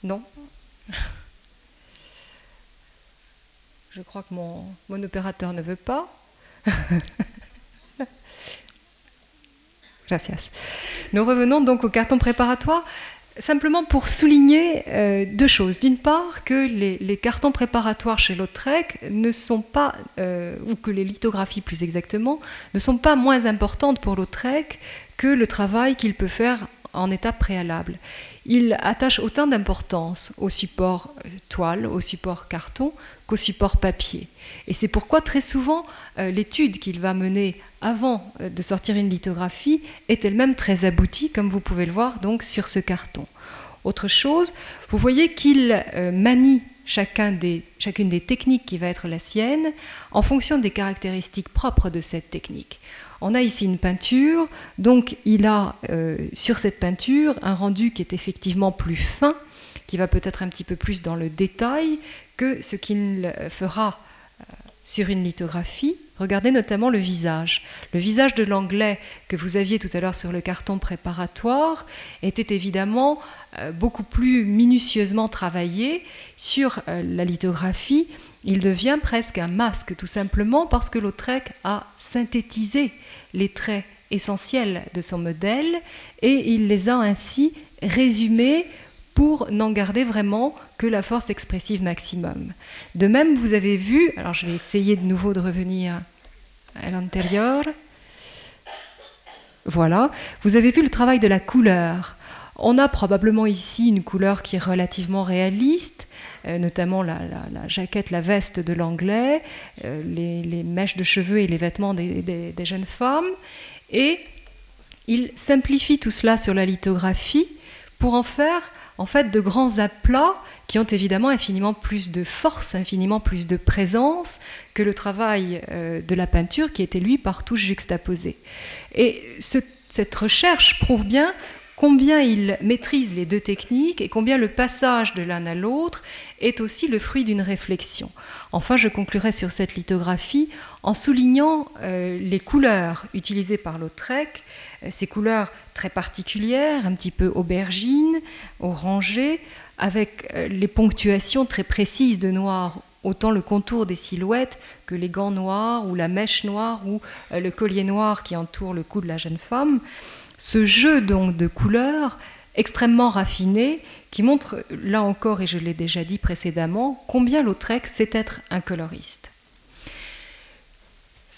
S2: Non (laughs) Je crois que mon, mon opérateur ne veut pas. (laughs) Gracias. Nous revenons donc au carton préparatoire simplement pour souligner euh, deux choses. D'une part, que les, cartons préparatoires chez Lautrec ne sont pas, euh, ou que les lithographies plus exactement, ne sont pas moins importantes pour Lautrec que le travail qu'il peut faire en étape préalable. Il attache autant d'importance au support euh, toile, au support carton, qu'au support papier. Et c'est pourquoi très souvent euh, l'étude qu'il va mener avant euh, de sortir une lithographie est elle-même très aboutie, comme vous pouvez le voir donc sur ce carton. Autre chose, vous voyez qu'il manie chacune des techniques qui va être la sienne en fonction des caractéristiques propres de cette technique. On a ici une peinture, donc il a euh, sur cette peinture un rendu qui est effectivement plus fin, qui va peut-être un petit peu plus dans le détail que ce qu'il fera euh, sur une lithographie. Regardez notamment le visage. Le visage de l'anglais que vous aviez tout à l'heure sur le carton préparatoire était évidemment euh, beaucoup plus minutieusement travaillé sur la lithographie il devient presque un masque, tout simplement parce que Lautrec a synthétisé les traits essentiels de son modèle et il les a ainsi résumés pour n'en garder vraiment que la force expressive maximum. De même, vous avez vu, alors je vais essayer de nouveau de revenir à l'antérieur, voilà, vous avez vu le travail de la couleur On a probablement ici une couleur qui est relativement réaliste, euh, notamment la, jaquette, la veste de l'anglais, euh, les, mèches de cheveux et les vêtements des, jeunes femmes. Et il simplifie tout cela sur la lithographie pour en faire en fait de grands aplats qui ont évidemment infiniment plus de force, infiniment plus de présence que le travail euh, de la peinture qui était lui partout juxtaposé. Et cette recherche prouve bien combien il maîtrise les deux techniques et combien le passage de l'un à l'autre est aussi le fruit d'une réflexion. Enfin, je conclurai sur cette lithographie en soulignant euh, les couleurs utilisées par Lautrec, ces couleurs très particulières, un petit peu aubergine, orangées, avec euh, les ponctuations très précises de noir autant le contour des silhouettes que les gants noirs ou la mèche noire ou le collier noir qui entoure le cou de la jeune femme ce jeu donc de couleurs extrêmement raffiné qui montre là encore, et je l'ai déjà dit précédemment, combien Lautrec sait être un coloriste.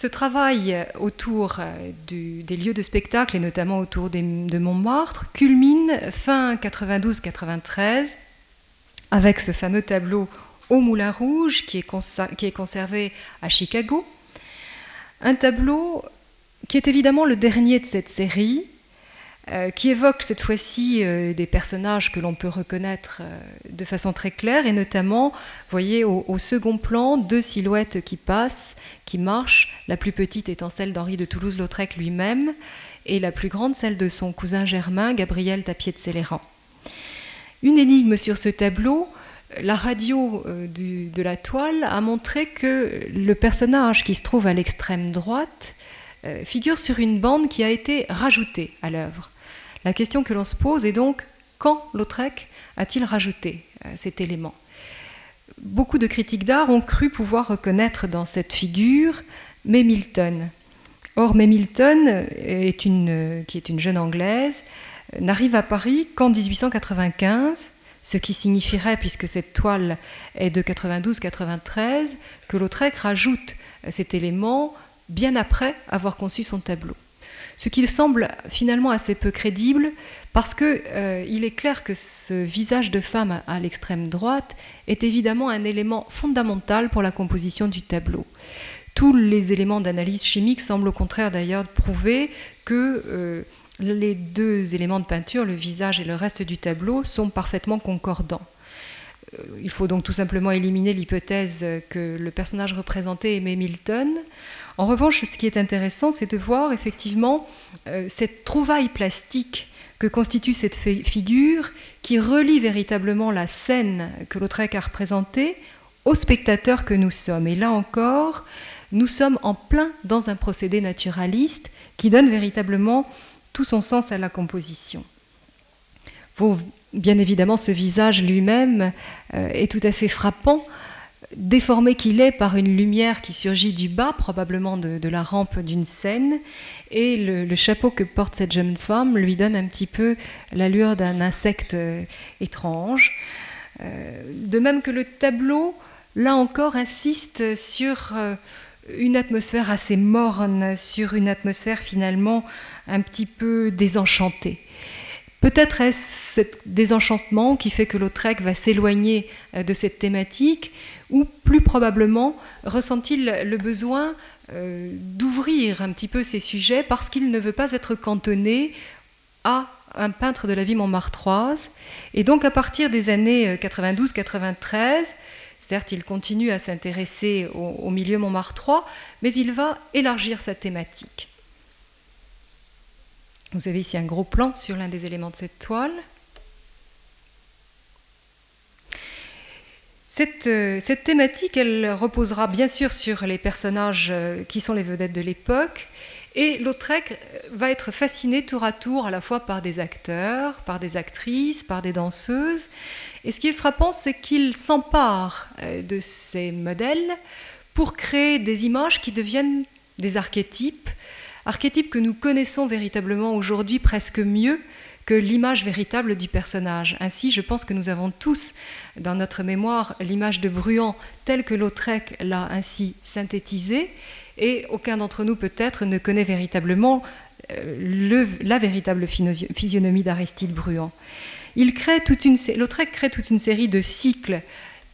S2: Ce travail autour euh, des lieux de spectacle et notamment autour de Montmartre culmine fin 92-93 avec ce fameux tableau au Moulin Rouge qui est, qui est conservé à Chicago. Un tableau qui est évidemment le dernier de cette série, euh, qui évoque cette fois-ci euh, des personnages que l'on peut reconnaître euh, de façon très claire, et notamment, vous voyez au, second plan, deux silhouettes qui passent, qui marchent, la plus petite étant celle d'Henri de Toulouse-Lautrec lui-même, et la plus grande celle de son cousin germain, Gabriel Tapier de Céléran. Une énigme sur ce tableau, la radio de la toile a montré que le personnage qui se trouve à l'extrême droite figure sur une bande qui a été rajoutée à l'œuvre. La question que l'on se pose est donc quand Lautrec a-t-il rajouté euh, cet élément? Beaucoup de critiques d'art ont cru pouvoir reconnaître dans cette figure May Milton. Or, May Milton, une, qui est une jeune anglaise, n'arrive à Paris qu'en 1895, ce qui signifierait, puisque cette toile est de 92-93, que Lautrec rajoute cet élément bien après avoir conçu son tableau ce qui semble finalement assez peu crédible parce qu'il euh, est clair que ce visage de femme à, l'extrême droite est évidemment un élément fondamental pour la composition du tableau. Tous les éléments d'analyse chimique semblent au contraire d'ailleurs prouver que euh, les deux éléments de peinture, le visage et le reste du tableau, sont parfaitement concordants. Euh, il faut donc tout simplement éliminer l'hypothèse que le personnage représenté est Milton en revanche, ce qui est intéressant, c'est de voir effectivement euh, cette trouvaille plastique que constitue cette figure qui relie véritablement la scène que Lautrec a représentée aux spectateurs que nous sommes. Et là encore, nous sommes en plein dans un procédé naturaliste qui donne véritablement tout son sens à la composition. bien évidemment, ce visage lui-même euh, est tout à fait frappant déformé qu'il est par une lumière qui surgit du bas, probablement de, la rampe d'une scène, et le, chapeau que porte cette jeune femme lui donne un petit peu l'allure d'un insecte euh, étrange. Euh, de même que le tableau, là encore, insiste sur euh, une atmosphère assez morne, sur une atmosphère finalement un petit peu désenchantée. Peut-être est-ce ce désenchantement qui fait que Lautrec va s'éloigner de cette thématique, ou plus probablement ressent-il le besoin euh, d'ouvrir un petit peu ces sujets parce qu'il ne veut pas être cantonné à un peintre de la vie montmartroise? Et donc à partir des années 92-93, euh, certes il continue à s'intéresser au milieu montmartrois, mais il va élargir sa thématique. Vous avez ici un gros plan sur l'un des éléments de cette toile. Euh, cette, thématique, elle reposera bien sûr sur les personnages euh, qui sont les vedettes de l'époque, et Lautrec euh, va être fasciné tour à tour à la fois par des acteurs, par des actrices, par des danseuses. Et ce qui est frappant, c'est qu'il s'empare de ces modèles pour créer des images qui deviennent des archétypes, archétypes que nous connaissons véritablement aujourd'hui presque mieux l'image véritable du personnage. Ainsi, je pense que nous avons tous dans notre mémoire l'image de Bruant telle que Lautrec l'a ainsi synthétisée, et aucun d'entre nous peut-être ne connaît véritablement le, la véritable physionomie d'Aristide Bruand. Il crée toute une, Lautrec crée toute une série de cycles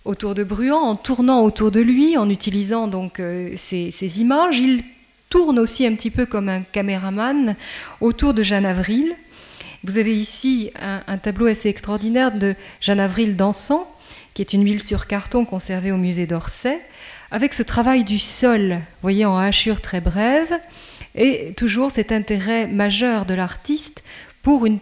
S2: autour de Bruand en tournant autour de lui, en utilisant donc ces, ces, images. Il tourne aussi un petit peu comme un caméraman autour de Jeanne Avril. Vous avez ici un, tableau assez extraordinaire de Jeanne Avril dansant, qui est une huile sur carton conservée au musée d'Orsay avec ce travail du sol, voyez, en hachure très brève, et toujours cet intérêt majeur de l'artiste pour une,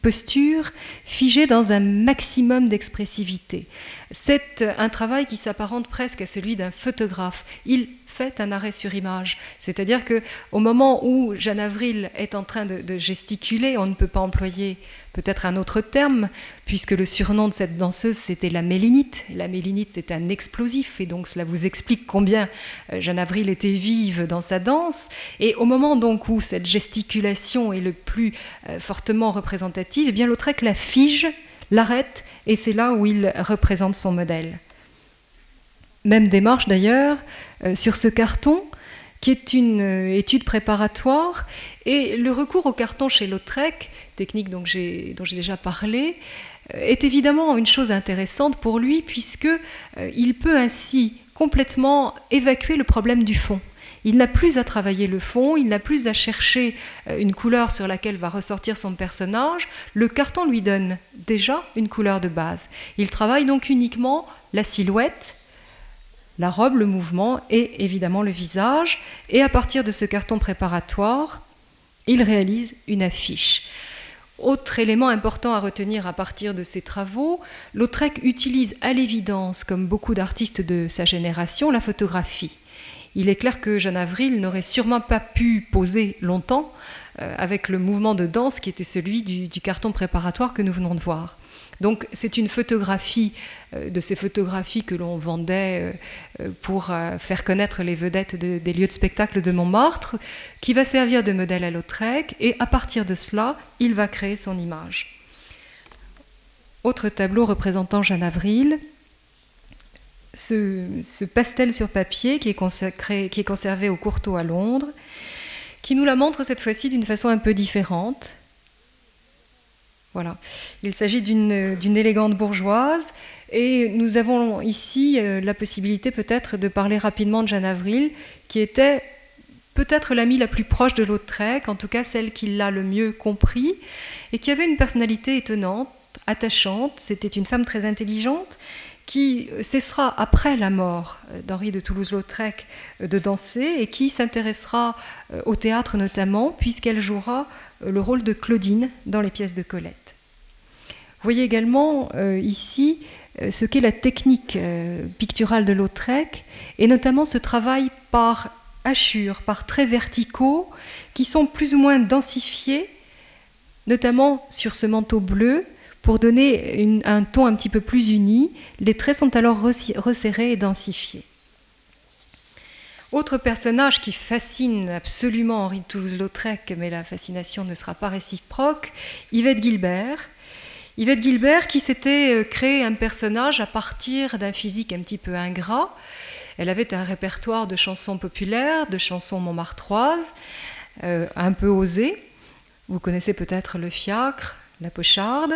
S2: posture figée dans un maximum d'expressivité. C'est un travail qui s'apparente presque à celui d'un photographe. Il fait un arrêt sur image. C'est-à-dire que au moment où Jeanne Avril est en train de, gesticuler, on ne peut pas employer peut-être un autre terme, puisque le surnom de cette danseuse, c'était la mélinite. La mélinite, c'est un explosif, et donc cela vous explique combien euh, Jeanne Avril était vive dans sa danse. Et au moment donc où cette gesticulation est le plus euh, fortement représentative, eh bien Lautrec la fige, l'arrête, et c'est là où il représente son modèle. Même démarche d'ailleurs sur ce carton, qui est une euh, étude préparatoire. Et le recours au carton chez Lautrec, technique dont j'ai déjà parlé, euh, est évidemment une chose intéressante pour lui, puisqu'il peut ainsi complètement évacuer le problème du fond. Il n'a plus à travailler le fond, il n'a plus à chercher une couleur sur laquelle va ressortir son personnage. Le carton lui donne déjà une couleur de base. Il travaille donc uniquement la silhouette, la robe, le mouvement et évidemment le visage. Et à partir de ce carton préparatoire, il réalise une affiche. Autre élément important à retenir à partir de ces travaux, Lautrec utilise à l'évidence, comme beaucoup d'artistes de sa génération, la photographie. Il est clair que Jeanne Avril n'aurait sûrement pas pu poser longtemps euh, avec le mouvement de danse qui était celui du carton préparatoire que nous venons de voir. Donc c'est une photographie euh, de ces photographies que l'on vendait euh, pour euh, faire connaître les vedettes des lieux de spectacle de Montmartre, qui va servir de modèle à Lautrec, et à partir de cela, il va créer son image. Autre tableau représentant Jeanne Avril, ce, pastel sur papier qui est, qui est conservé au Courtauld à Londres, qui nous la montre cette fois-ci d'une façon un peu différente. Voilà. Il s'agit d'une élégante bourgeoise et nous avons ici euh, la possibilité peut-être de parler rapidement de Jeanne Avril, qui était peut-être l'amie la plus proche de Lautrec, en tout cas celle qui l'a le mieux compris, et qui avait une personnalité étonnante, attachante. C'était une femme très intelligente qui cessera après la mort d'Henri de Toulouse-Lautrec de danser et qui s'intéressera euh, au théâtre notamment, puisqu'elle jouera euh, le rôle de Claudine dans les pièces de Colette. Vous voyez également euh, ici euh, ce qu'est la technique euh, picturale de Lautrec, et notamment ce travail par hachures, par traits verticaux, qui sont plus ou moins densifiés, notamment sur ce manteau bleu, pour donner un ton un petit peu plus uni. Les traits sont alors resserrés et densifiés. Autre personnage qui fascine absolument Henri de Toulouse-Lautrec, mais la fascination ne sera pas réciproque, Yvette Gilbert, Yvette Gilbert qui s'était euh, créé un personnage à partir d'un physique un petit peu ingrat. Elle avait un répertoire de chansons populaires, de chansons montmartroises, euh, un peu osées. Vous connaissez peut-être le fiacre, la pocharde.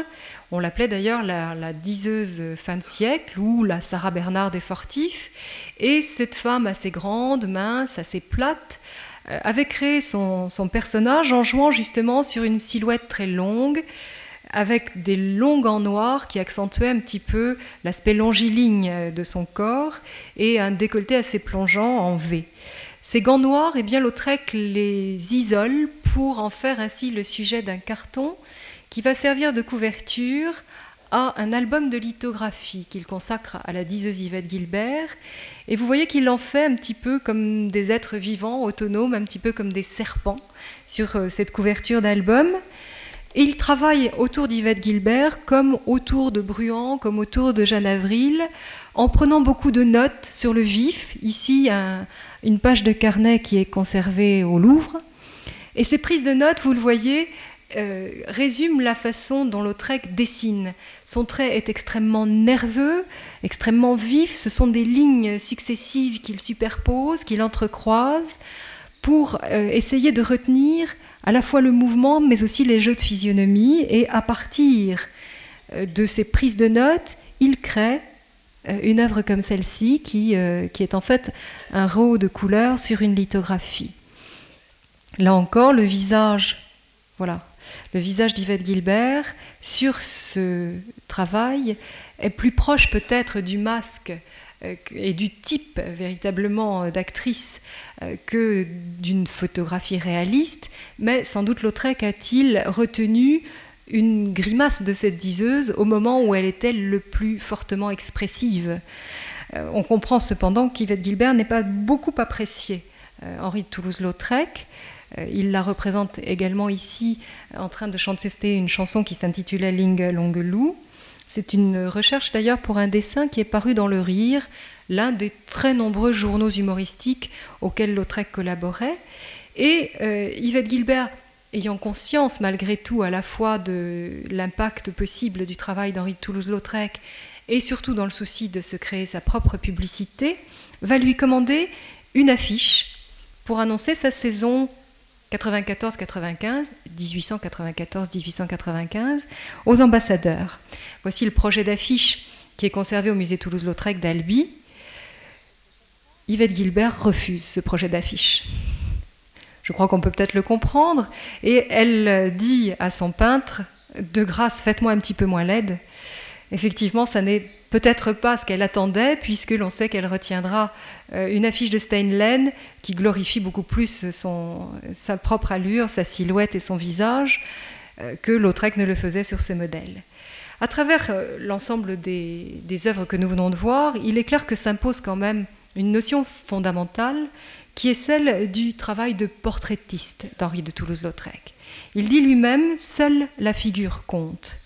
S2: On l'appelait d'ailleurs la, diseuse fin de siècle ou la Sarah Bernard des Fortifs. Et cette femme assez grande, mince, assez plate, euh, avait créé son, son personnage en jouant justement sur une silhouette très longue, avec des longs gants noirs qui accentuaient un petit peu l'aspect longiligne de son corps et un décolleté assez plongeant en V. Ces gants noirs, eh bien, Lautrec les isole pour en faire ainsi le sujet d'un carton qui va servir de couverture à un album de lithographie qu'il consacre à la diseuse Yvette Gilbert. Et vous voyez qu'il en fait un petit peu comme des êtres vivants, autonomes, un petit peu comme des serpents sur euh, cette couverture d'album. Et il travaille autour d'Yvette Gilbert comme autour de Bruand, comme autour de Jeanne Avril, en prenant beaucoup de notes sur le vif. Ici, une page de carnet qui est conservée au Louvre. Et ces prises de notes, vous le voyez, euh, résument la façon dont Lautrec dessine. Son trait est extrêmement nerveux, extrêmement vif. Ce sont des lignes successives qu'il superpose, qu'il entrecroise pour euh, essayer de retenir à la fois le mouvement, mais aussi les jeux de physionomie. Et à partir euh, de ces prises de notes, il crée euh, une œuvre comme celle-ci, qui, qui est en fait un row de couleurs sur une lithographie. Là encore, le visage, voilà, le visage d'Yvette Gilbert sur ce travail est plus proche peut-être du masque euh, et du type véritablement d'actrice euh, que d'une photographie réaliste, mais sans doute Lautrec a-t-il retenu une grimace de cette diseuse au moment où elle était le plus fortement expressive. Euh, on comprend cependant qu'Yvette Gilbert n'est pas beaucoup appréciée. Henri de Toulouse-Lautrec, il la représente également ici en train de chanter une chanson qui s'intitulait Ling Longelou. C'est une recherche d'ailleurs pour un dessin qui est paru dans Le Rire, l'un des très nombreux journaux humoristiques auxquels Lautrec collaborait. Et euh, Yvette Gilbert, ayant conscience malgré tout à la fois de l'impact possible du travail d'Henri Toulouse-Lautrec et surtout dans le souci de se créer sa propre publicité, va lui commander une affiche pour annoncer sa saison 94-95, 1894-1895, aux ambassadeurs. Voici le projet d'affiche qui est conservé au musée Toulouse-Lautrec d'Albi. Yvette Gilbert refuse ce projet d'affiche. Je crois qu'on peut peut-être le comprendre. Et elle dit à son peintre, de grâce, faites-moi un petit peu moins laide. Effectivement, ça n'est peut-être pas ce qu'elle attendait, puisque l'on sait qu'elle retiendra euh, une affiche de Steinlen qui glorifie beaucoup plus son, sa propre allure, sa silhouette et son visage euh, que Lautrec ne le faisait sur ce modèle. À travers euh, l'ensemble des, des œuvres que nous venons de voir, il est clair que s'impose quand même une notion fondamentale qui est celle du travail de portraitiste d'Henri de Toulouse-Lautrec. Il dit lui-même, seule la figure compte.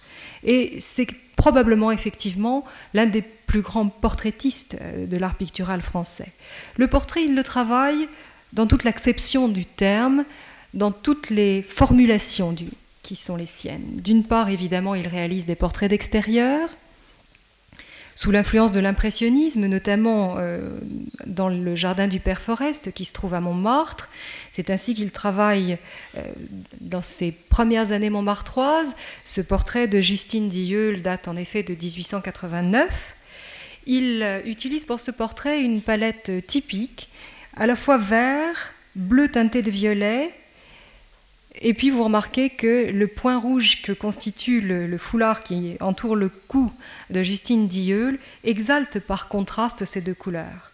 S2: Et c'est probablement effectivement l'un des plus grands portraitistes euh, de l'art pictural français. Le portrait, il le travaille dans toute l'acception du terme, dans toutes les formulations qui sont les siennes. D'une part, évidemment, il réalise des portraits d'extérieur, sous l'influence de l'impressionnisme, notamment euh, dans le jardin du Père Forest qui se trouve à Montmartre. C'est ainsi qu'il travaille euh, dans ses premières années montmartroises. Ce portrait de Justine Dilleul date en effet de 1889. Il euh, utilise pour ce portrait une palette typique, à la fois vert, bleu teinté de violet, et puis vous remarquez que le point rouge que constitue le, foulard qui entoure le cou de Justine Dilleul exalte par contraste ces deux couleurs.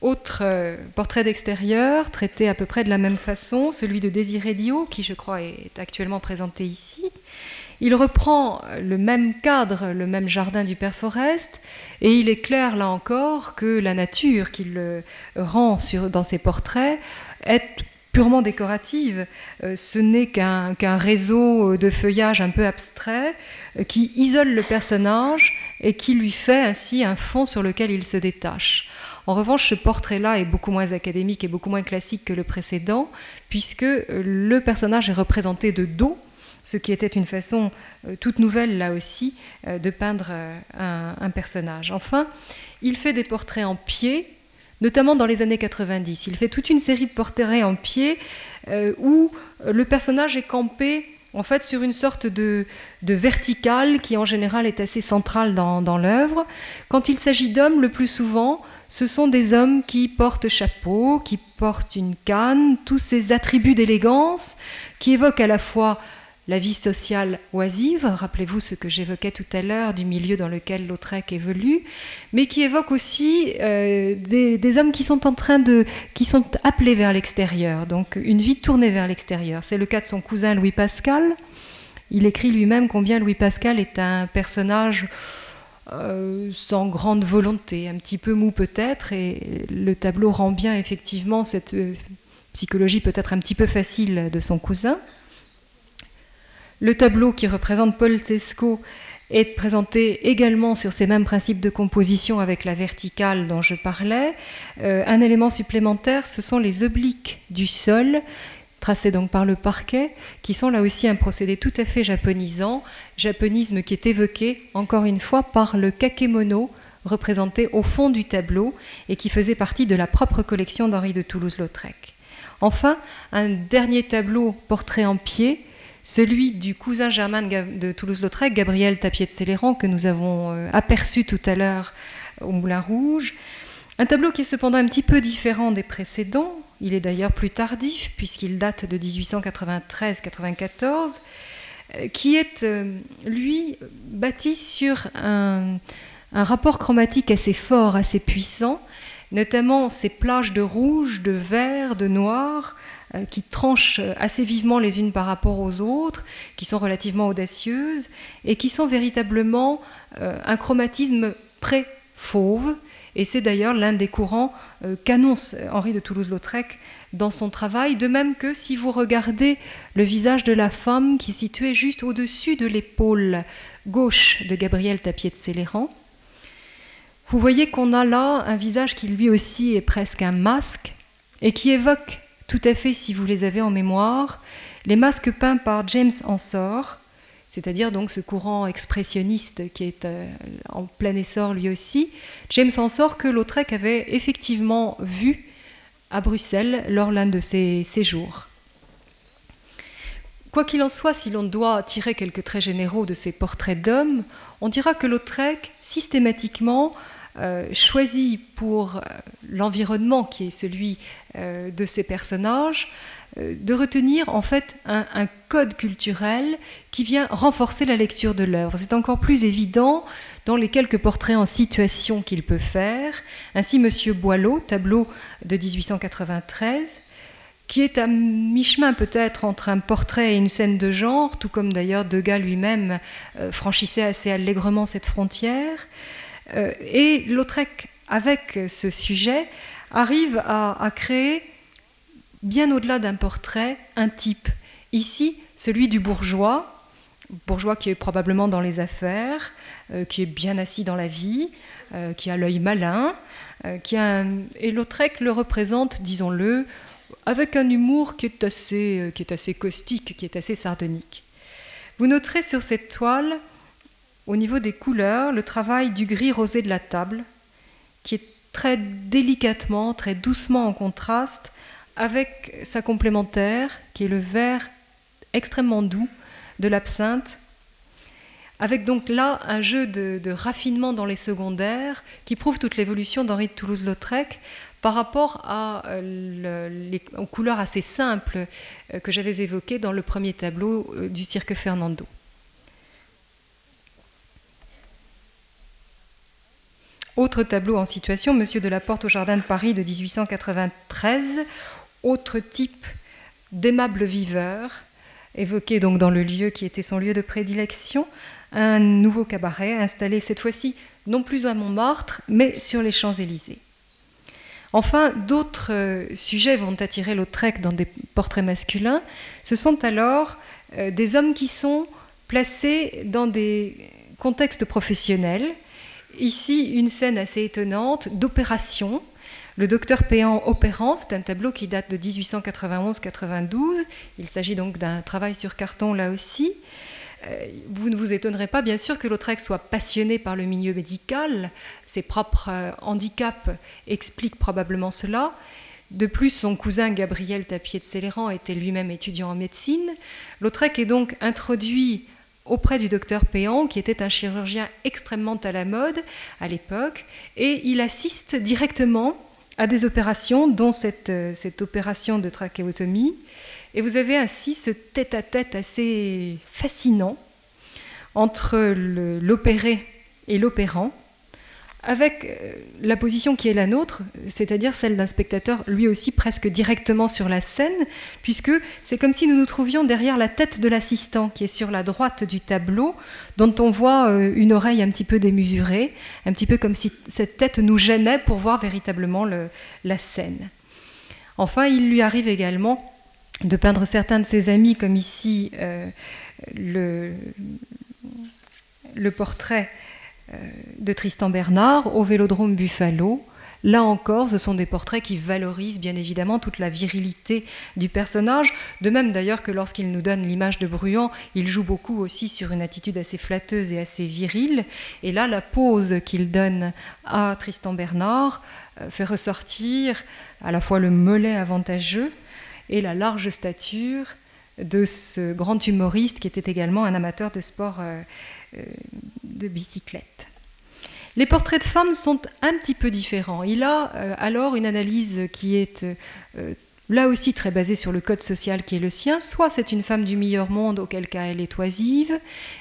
S2: Autre euh, portrait d'extérieur, traité à peu près de la même façon, celui de Désiré Dio, qui je crois est actuellement présenté ici. Il reprend le même cadre, le même jardin du Père Forest, et il est clair là encore que la nature qu'il rend dans ses portraits est purement décorative. Euh, ce n'est qu'un réseau de feuillage un peu abstrait euh, qui isole le personnage et qui lui fait ainsi un fond sur lequel il se détache. En revanche, ce portrait-là est beaucoup moins académique et beaucoup moins classique que le précédent, puisque euh, le personnage est représenté de dos, ce qui était une façon toute nouvelle là aussi de peindre un personnage. Enfin, il fait des portraits en pied, notamment dans les années 90. Il fait toute une série de portraits en pied euh, où le personnage est campé en fait sur une sorte de, verticale qui en général est assez centrale dans l'œuvre. Quand il s'agit d'hommes, le plus souvent, ce sont des hommes qui portent chapeau, qui portent une canne, tous ces attributs d'élégance qui évoquent à la fois la vie sociale oisive, rappelez-vous ce que j'évoquais tout à l'heure du milieu dans lequel Lautrec évolue, mais qui évoque aussi euh, des, hommes qui sont en train de, qui sont appelés vers l'extérieur, donc une vie tournée vers l'extérieur. C'est le cas de son cousin Louis Pascal. Il écrit lui-même combien Louis Pascal est un personnage euh, sans grande volonté, un petit peu mou peut-être, et le tableau rend bien effectivement cette euh, psychologie peut-être un petit peu facile de son cousin. Le tableau qui représente Paul Cesco est présenté également sur ces mêmes principes de composition avec la verticale dont je parlais. Euh, un élément supplémentaire, ce sont les obliques du sol, tracés donc par le parquet, qui sont là aussi un procédé tout à fait japonisant, japonisme qui est évoqué encore une fois par le kakemono représenté au fond du tableau et qui faisait partie de la propre collection d'Henri de Toulouse-Lautrec. Enfin, un dernier tableau portrait en pied, celui du cousin germain de Toulouse-Lautrec, Gabriel Tapier de Céléran, que nous avons euh, aperçu tout à l'heure au Moulin Rouge. Un tableau qui est cependant un petit peu différent des précédents. Il est d'ailleurs plus tardif, puisqu'il date de 1893-94, euh, qui est, euh, lui, bâti sur un, rapport chromatique assez fort, assez puissant, notamment ces plages de rouge, de vert, de noir, qui tranchent assez vivement les unes par rapport aux autres, qui sont relativement audacieuses, et qui sont véritablement euh, un chromatisme pré-fauve. Et c'est d'ailleurs l'un des courants euh, qu'annonce Henri de Toulouse-Lautrec dans son travail, de même que si vous regardez le visage de la femme qui est située juste au-dessus de l'épaule gauche de Gabriel Tapier de Céléran, vous voyez qu'on a là un visage qui lui aussi est presque un masque et qui évoque tout à fait, si vous les avez en mémoire, les masques peints par James Ensor, c'est-à-dire donc ce courant expressionniste qui est euh, en plein essor lui aussi. James Ensor que Lautrec avait effectivement vu à Bruxelles lors l'un de ses séjours. Quoi qu'il en soit, si l'on doit tirer quelques traits généraux de ces portraits d'hommes, on dira que Lautrec, systématiquement, choisi pour euh, l'environnement qui est celui euh, de ces personnages, de retenir en fait un, un, code culturel qui vient renforcer la lecture de l'œuvre. C'est encore plus évident dans les quelques portraits en situation qu'il peut faire. Ainsi, Monsieur Boileau, tableau de 1893, qui est à mi-chemin peut-être entre un portrait et une scène de genre, tout comme d'ailleurs Degas lui-même franchissait assez allègrement cette frontière. Euh, et Lautrec, avec ce sujet, arrive à, créer, bien au-delà d'un portrait, un type. Ici, celui du bourgeois, bourgeois qui est probablement dans les affaires, euh, qui est bien assis dans la vie, euh, qui a l'œil malin, qui a et Lautrec le représente, disons-le, avec un humour qui est, assez, qui est assez caustique, qui est assez sardonique. Vous noterez sur cette toile au niveau des couleurs, le travail du gris rosé de la table, qui est très délicatement, très doucement en contraste avec sa complémentaire, qui est le vert extrêmement doux de l'absinthe, avec donc là un jeu de, raffinement dans les secondaires qui prouve toute l'évolution d'Henri de Toulouse-Lautrec par rapport euh, aux couleurs assez simples euh, que j'avais évoquées dans le premier tableau euh, du cirque Fernando. Autre tableau en situation, Monsieur de la Porte au Jardin de Paris de 1893, autre type d'aimable viveur, évoqué donc dans le lieu qui était son lieu de prédilection, un nouveau cabaret installé cette fois-ci non plus à Montmartre, mais sur les Champs-Élysées. Enfin, d'autres euh, sujets vont attirer Lautrec dans des portraits masculins. Ce sont alors euh, des hommes qui sont placés dans des contextes professionnels, Ici, une scène assez étonnante d'opération. Le docteur Péan opérant, c'est un tableau qui date de 1891-92. Il s'agit donc d'un travail sur carton là aussi. Euh, vous ne vous étonnerez pas, bien sûr, que Lautrec soit passionné par le milieu médical. Ses propres euh, handicaps expliquent probablement cela. De plus, son cousin Gabriel Tapier de Céléran était lui-même étudiant en médecine. Lautrec est donc introduit auprès du docteur Péan, qui était un chirurgien extrêmement à la mode à l'époque, et il assiste directement à des opérations, dont cette, euh, cette opération de trachéotomie. Et vous avez ainsi ce tête-à-tête assez fascinant entre l'opéré et l'opérant, avec euh, la position qui est la nôtre, c'est-à-dire celle d'un spectateur lui aussi presque directement sur la scène, puisque c'est comme si nous nous trouvions derrière la tête de l'assistant qui est sur la droite du tableau, dont on voit euh, une oreille un petit peu démesurée, un petit peu comme si cette tête nous gênait pour voir véritablement la scène. Enfin, il lui arrive également de peindre certains de ses amis, comme ici euh, le, portrait de Tristan Bernard au Vélodrome Buffalo, Là encore, ce sont des portraits qui valorisent bien évidemment toute la virilité du personnage, de même d'ailleurs que lorsqu'il nous donne l'image de Bruant, il joue beaucoup aussi sur une attitude assez flatteuse et assez virile. Et là, la pose qu'il donne à Tristan Bernard euh, fait ressortir à la fois le mollet avantageux et la large stature de ce grand humoriste qui était également un amateur de sport euh, euh, de bicyclette. Les portraits de femmes sont un petit peu différents. Il a euh, alors une analyse qui est euh, là aussi très basée sur le code social qui est le sien. Soit c'est une femme du meilleur monde, auquel cas elle est oisive,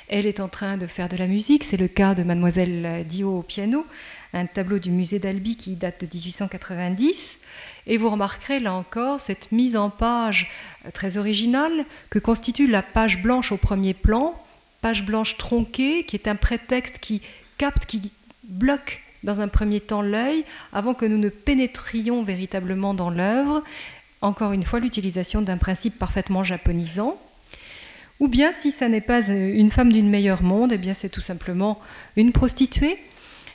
S2: elle est en train de faire de la musique, c'est le cas de mademoiselle Dio au piano, un tableau du musée d'Albi qui date de 1890. Et vous remarquerez là encore cette mise en page euh, très originale que constitue la page blanche au premier plan, page blanche tronquée, qui est un prétexte qui capte, qui bloque dans un premier temps l'œil avant que nous ne pénétrions véritablement dans l'œuvre. Encore une fois, l'utilisation d'un principe parfaitement japonisant. Ou bien, si ça n'est pas une femme d'une meilleure monde, eh bien c'est tout simplement une prostituée.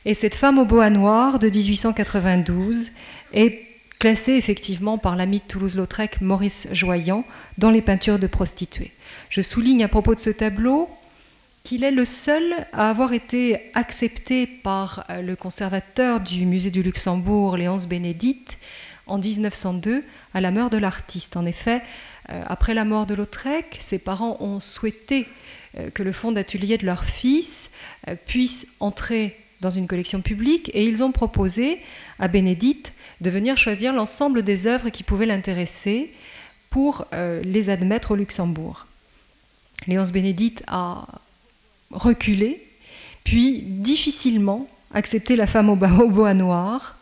S2: Et cette femme au boa noir de 1892 est classée effectivement par l'ami de Toulouse-Lautrec Maurice Joyant dans les peintures de prostituées. Je souligne à propos de ce tableau qu'il est le seul à avoir été accepté par euh, le conservateur du musée du Luxembourg, Léonce Bénédicte, en 1902, à la mort de l'artiste. En effet, euh, après la mort de Lautrec, ses parents ont souhaité euh, que le fonds d'atelier de leur fils puisse entrer dans une collection publique et ils ont proposé à Bénédicte de venir choisir l'ensemble des œuvres qui pouvaient l'intéresser pour les admettre au Luxembourg. Léonce Bénédicte a reculer, puis difficilement accepter la femme au, bois noir,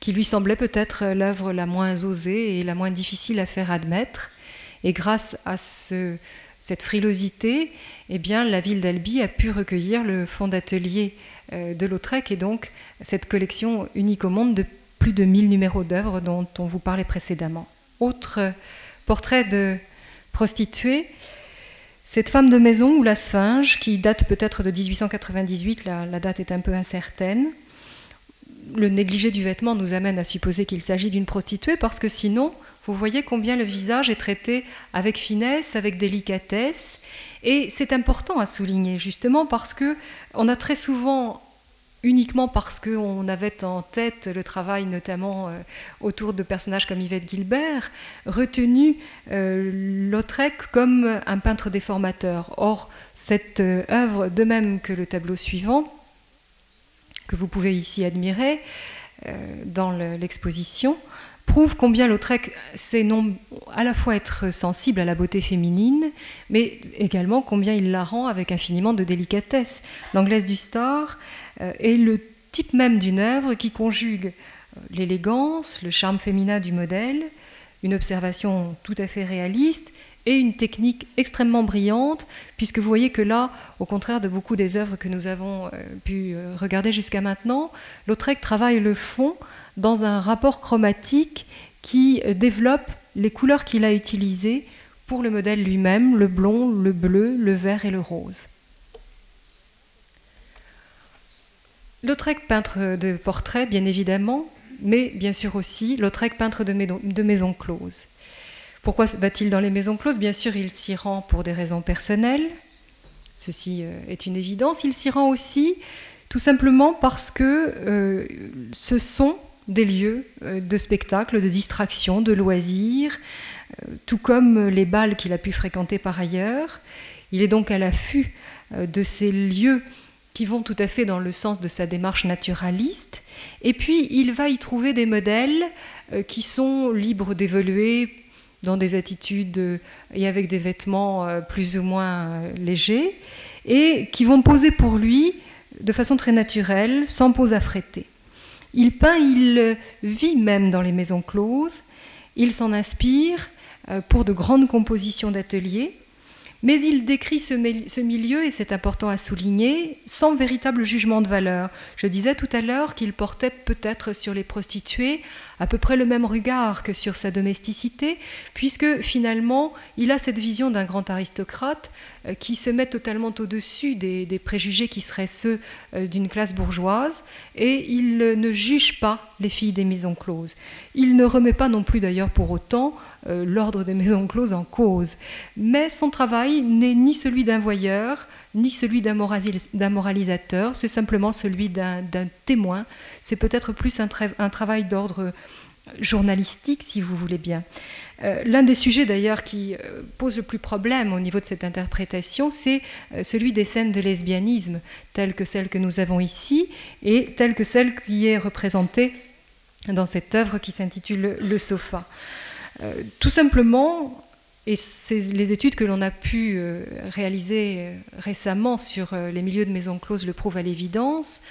S2: qui lui semblait peut-être l'œuvre la moins osée et la moins difficile à faire admettre. Et grâce à cette frilosité, eh bien, la ville d'Albi a pu recueillir le fonds d'atelier euh, de Lautrec et donc cette collection unique au monde de plus de 1000 numéros d'œuvres dont on vous parlait précédemment. Autre portrait de prostituée, cette femme de maison ou la sphinge, qui date peut-être de 1898, la, la, date est un peu incertaine, le négligé du vêtement nous amène à supposer qu'il s'agit d'une prostituée, parce que sinon, vous voyez combien le visage est traité avec finesse, avec délicatesse, et c'est important à souligner justement parce que on a très souvent uniquement parce qu'on avait en tête le travail notamment euh, autour de personnages comme Yvette Gilbert, retenu euh, Lautrec comme un peintre déformateur. Or, cette euh, œuvre, de même que le tableau suivant, que vous pouvez ici admirer dans l'exposition, prouve combien Lautrec sait non, à la fois être sensible à la beauté féminine, mais également combien il la rend avec infiniment de délicatesse. L'anglaise du star est le type même d'une œuvre qui conjugue euh, l'élégance, le charme féminin du modèle, une observation tout à fait réaliste et une technique extrêmement brillante, puisque vous voyez que là, au contraire de beaucoup des œuvres que nous avons euh, pu regarder jusqu'à maintenant, Lautrec travaille le fond dans un rapport chromatique qui développe les couleurs qu'il a utilisées pour le modèle lui-même, le blond, le bleu, le vert et le rose. Lautrec, peintre de portraits, bien évidemment, mais bien sûr aussi Lautrec, peintre de, maisons closes. Pourquoi va-t-il dans les maisons closes? Bien sûr, il s'y rend pour des raisons personnelles. Ceci euh, est une évidence. Il s'y rend aussi tout simplement parce que euh, ce sont des lieux euh, de spectacle, de distraction, de loisirs, tout comme les balles qu'il a pu fréquenter par ailleurs. Il est donc à l'affût de ces lieux qui vont tout à fait dans le sens de sa démarche naturaliste. Et puis, il va y trouver des modèles euh, qui sont libres d'évoluer dans des attitudes euh, et avec des vêtements euh, plus ou moins légers, et qui vont poser pour lui de façon très naturelle, sans pose à fréter. Il peint, il vit même dans les maisons closes, il s'en inspire pour de grandes compositions d'ateliers, mais il décrit ce, milieu, et c'est important à souligner, sans véritable jugement de valeur. Je disais tout à l'heure qu'il portait peut-être sur les prostituées à peu près le même regard que sur sa domesticité, puisque finalement, il a cette vision d'un grand aristocrate euh, qui se met totalement au-dessus des, préjugés qui seraient ceux euh, d'une classe bourgeoise, et il ne juge pas les filles des maisons closes. Il ne remet pas non plus d'ailleurs pour autant euh, l'ordre des maisons closes en cause. Mais son travail n'est ni celui d'un voyeur, ni celui d'un moralisateur, c'est simplement celui d'un témoin. C'est peut-être plus un, travail d'ordre journalistique, si vous voulez bien. Euh, l'un des sujets d'ailleurs qui euh, pose le plus problème au niveau de cette interprétation, c'est euh, celui des scènes de lesbianisme, telles que celles que nous avons ici et telles que celle qui est représentée dans cette œuvre qui s'intitule Le sofa. tout simplement, et les études que l'on a pu réaliser récemment sur les milieux de maisons closes le prouvent à l'évidence,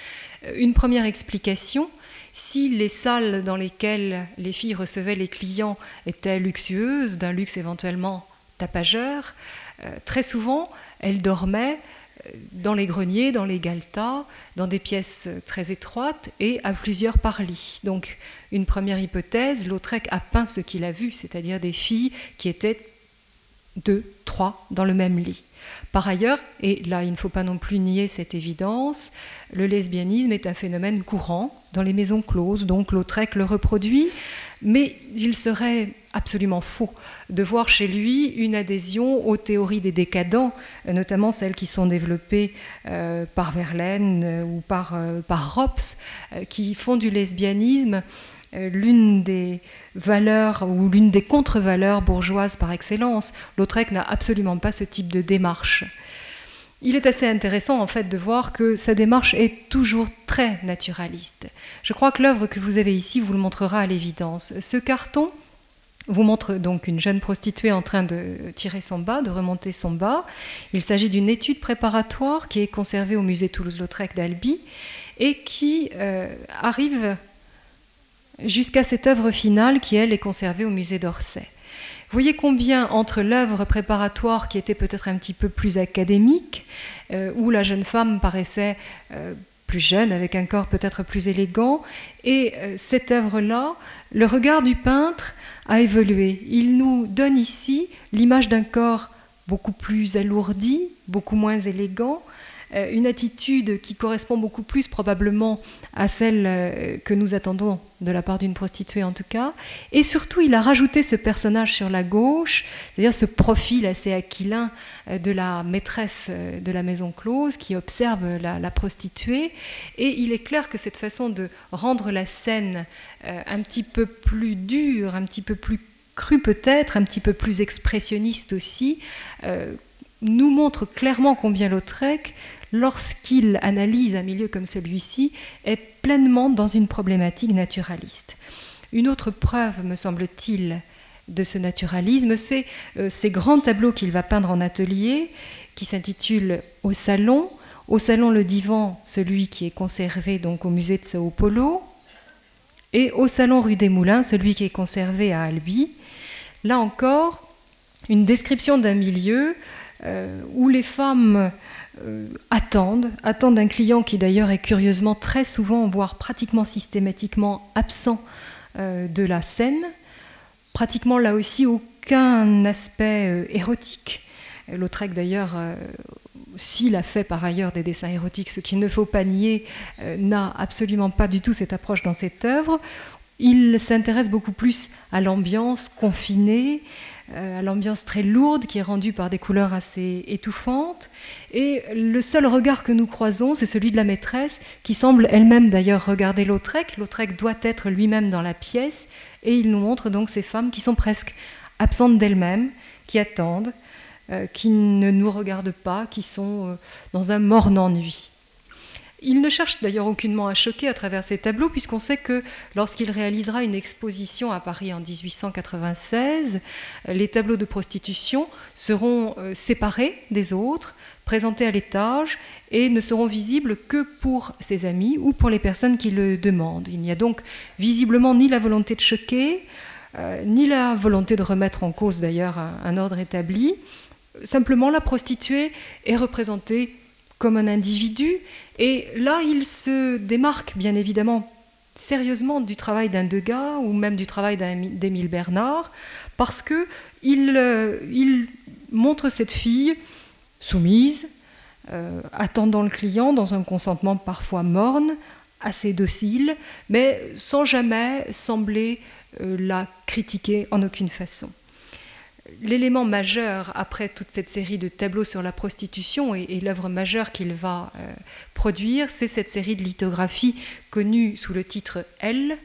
S2: une première explication, si les salles dans lesquelles les filles recevaient les clients étaient luxueuses, d'un luxe éventuellement tapageur, euh, très souvent elles dormaient euh, dans les greniers, dans les galetas, dans des pièces très étroites et à plusieurs par lit. Donc une première hypothèse, Lautrec a peint ce qu'il a vu, c'est-à-dire des filles qui étaient deux, trois dans le même lit. Par ailleurs, et là il ne faut pas non plus nier cette évidence, le lesbianisme est un phénomène courant dans les maisons closes, donc Lautrec le reproduit, mais il serait absolument faux de voir chez lui une adhésion aux théories des décadents, notamment celles qui sont développées euh, par Verlaine euh, ou par, euh, par Rops, qui font du lesbianisme l'une des valeurs ou l'une des contre-valeurs bourgeoises par excellence. Lautrec n'a absolument pas ce type de démarche. Il est assez intéressant en fait de voir que sa démarche est toujours très naturaliste. Je crois que l'œuvre que vous avez ici vous le montrera à l'évidence. Ce carton vous montre donc une jeune prostituée en train de tirer son bas, de remonter son bas. Il s'agit d'une étude préparatoire qui est conservée au musée Toulouse-Lautrec d'Albi et qui euh, arrive jusqu'à cette œuvre finale qui, elle, est conservée au musée d'Orsay. Voyez combien entre l'œuvre préparatoire qui était peut-être un petit peu plus académique, euh, où la jeune femme paraissait euh, plus jeune, avec un corps peut-être plus élégant, et euh, cette œuvre-là, le regard du peintre a évolué. Il nous donne ici l'image d'un corps beaucoup plus alourdi, beaucoup moins élégant, une attitude qui correspond beaucoup plus probablement à celle euh, que nous attendons de la part d'une prostituée en tout cas. Et surtout, il a rajouté ce personnage sur la gauche, c'est-à-dire ce profil assez aquilin euh, de la maîtresse de la maison close qui observe la, prostituée. Et il est clair que cette façon de rendre la scène un petit peu plus dure, un petit peu plus crue peut-être, un petit peu plus expressionniste aussi, nous montre clairement combien Lautrec lorsqu'il analyse un milieu comme celui-ci, est pleinement dans une problématique naturaliste. Une autre preuve, me semble-t-il, de ce naturalisme, c'est euh, ces grands tableaux qu'il va peindre en atelier, qui s'intitulent Au salon. Au salon, le divan, celui qui est conservé donc au musée de Sao Paulo, et au salon rue des Moulins, celui qui est conservé à Albi. Là encore, une description d'un milieu euh, où les femmes euh, attendent, attendent un client qui d'ailleurs est curieusement très souvent, voire pratiquement systématiquement absent euh, de la scène. Pratiquement là aussi aucun aspect euh, érotique. Lautrec d'ailleurs, s'il a fait par ailleurs des dessins érotiques, ce qu'il ne faut pas nier, n'a absolument pas du tout cette approche dans cette œuvre. Il s'intéresse beaucoup plus à l'ambiance confinée, à l'ambiance très lourde qui est rendue par des couleurs assez étouffantes. Et le seul regard que nous croisons, c'est celui de la maîtresse, qui semble elle-même d'ailleurs regarder Lautrec. Lautrec doit être lui-même dans la pièce, et il nous montre donc ces femmes qui sont presque absentes d'elles-mêmes, qui attendent, euh, qui ne nous regardent pas, qui sont euh, dans un morne ennui. Il ne cherche d'ailleurs aucunement à choquer à travers ces tableaux, puisqu'on sait que lorsqu'il réalisera une exposition à Paris en 1896, les tableaux de prostitution seront euh, séparés des autres, présentés à l'étage, et ne seront visibles que pour ses amis ou pour les personnes qui le demandent. Il n'y a donc visiblement ni la volonté de choquer, euh, ni la volonté de remettre en cause d'ailleurs un ordre établi. Simplement, la prostituée est représentée comme un individu. Et là, il se démarque bien évidemment sérieusement du travail d'un Degas ou même du travail d'Émile Bernard, parce que il, euh, montre cette fille soumise, euh, attendant le client dans un consentement parfois morne, assez docile, mais sans jamais sembler euh, la critiquer en aucune façon. L'élément majeur après toute cette série de tableaux sur la prostitution et, l'œuvre majeure qu'il va euh, produire, c'est cette série de lithographies connue sous le titre Elle.